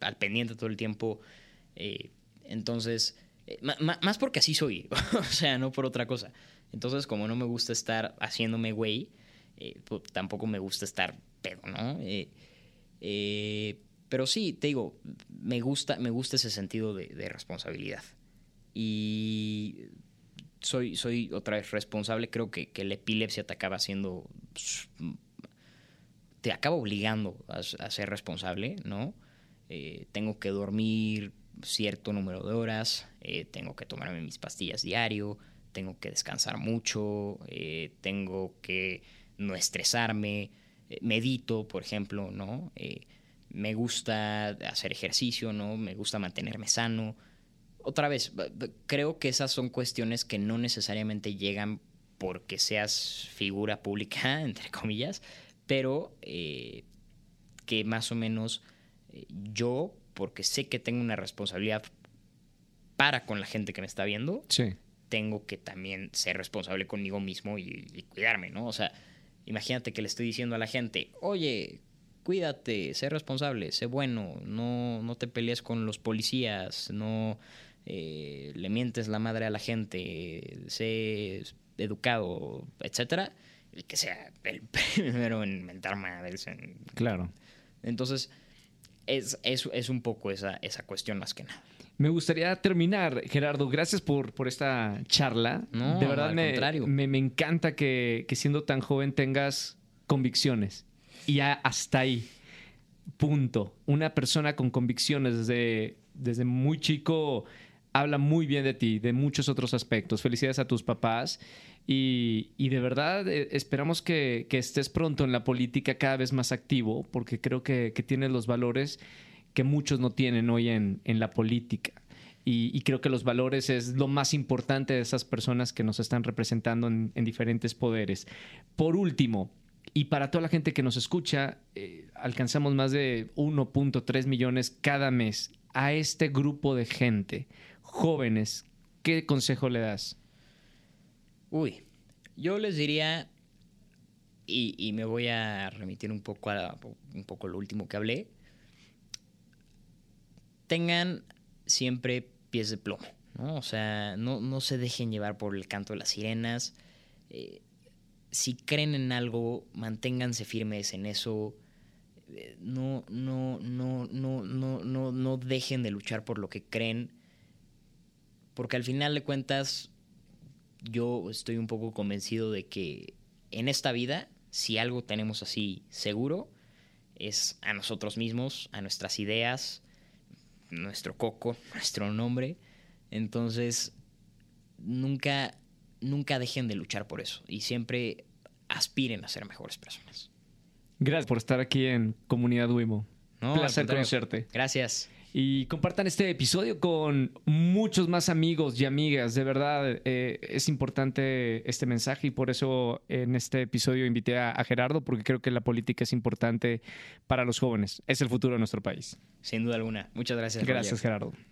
al pendiente todo el tiempo, eh, entonces, eh, más porque así soy, o sea, no por otra cosa. Entonces, como no me gusta estar haciéndome güey, pues, tampoco me gusta estar pedo, ¿no? Pero sí, te digo, me gusta, me gusta ese sentido de, de responsabilidad. Y soy, soy otra vez responsable. Creo que, que la epilepsia te acaba haciendo. te acaba obligando a, ser responsable, ¿no? Eh, tengo que dormir cierto número de horas, eh, tengo que tomarme mis pastillas diario, tengo que descansar mucho, eh, tengo que no estresarme, medito, por ejemplo, ¿no? Me gusta hacer ejercicio, ¿no? Me gusta mantenerme sano. Otra vez, creo que esas son cuestiones que no necesariamente llegan porque seas figura pública, entre comillas, pero eh, que más o menos eh, yo, porque sé que tengo una responsabilidad para con la gente que me está viendo, Sí. tengo que también ser responsable conmigo mismo y, y cuidarme, ¿no? O sea, imagínate que le estoy diciendo a la gente, oye, cuídate, sé responsable, sé bueno, no, no te pelees con los policías, no eh, le mientes la madre a la gente, sé educado, etcétera, y que sea el primero en mentar madres. en- Claro. Entonces, es, es, es un poco esa, esa cuestión más que nada. Me gustaría terminar, Gerardo. Gracias por, por esta charla. No, de verdad al me, contrario. me, me encanta que, que siendo tan joven tengas convicciones. Y ya hasta ahí. Punto. Una persona con convicciones desde, desde muy chico habla muy bien de ti, de muchos otros aspectos. Felicidades a tus papás. Y, y de verdad eh, esperamos que, que estés pronto en la política cada vez más activo, porque creo que, que tienes los valores que muchos no tienen hoy en, en la política. Y, y creo que los valores es lo más importante de esas personas que nos están representando en, en diferentes poderes. Por último, y para toda la gente que nos escucha, eh, alcanzamos más de 1.3 millones cada mes a este grupo de gente, jóvenes. ¿Qué consejo le das? Uy, yo les diría, y, y me voy a remitir un poco a un poco lo último que hablé, tengan siempre pies de plomo, ¿no? O sea, no, no se dejen llevar por el canto de las sirenas. Eh, si creen en algo, manténganse firmes en eso. Eh, No, no, no, no, no, no, no dejen de luchar por lo que creen. Porque al final de cuentas, yo estoy un poco convencido de que en esta vida, si algo tenemos así seguro, es a nosotros mismos, a nuestras ideas, nuestro coco, nuestro nombre. Entonces, nunca, nunca dejen de luchar por eso y siempre aspiren a ser mejores personas. Gracias por estar aquí en Comunidad Wimo. No, Placer conocerte. Gracias. Y compartan este episodio con muchos más amigos y amigas. De verdad, eh, es importante este mensaje y por eso en este episodio invité a, a Gerardo, porque creo que la política es importante para los jóvenes. Es el futuro de nuestro país. Sin duda alguna. Muchas gracias. Gracias, Roger. Gerardo.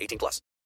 18 plus.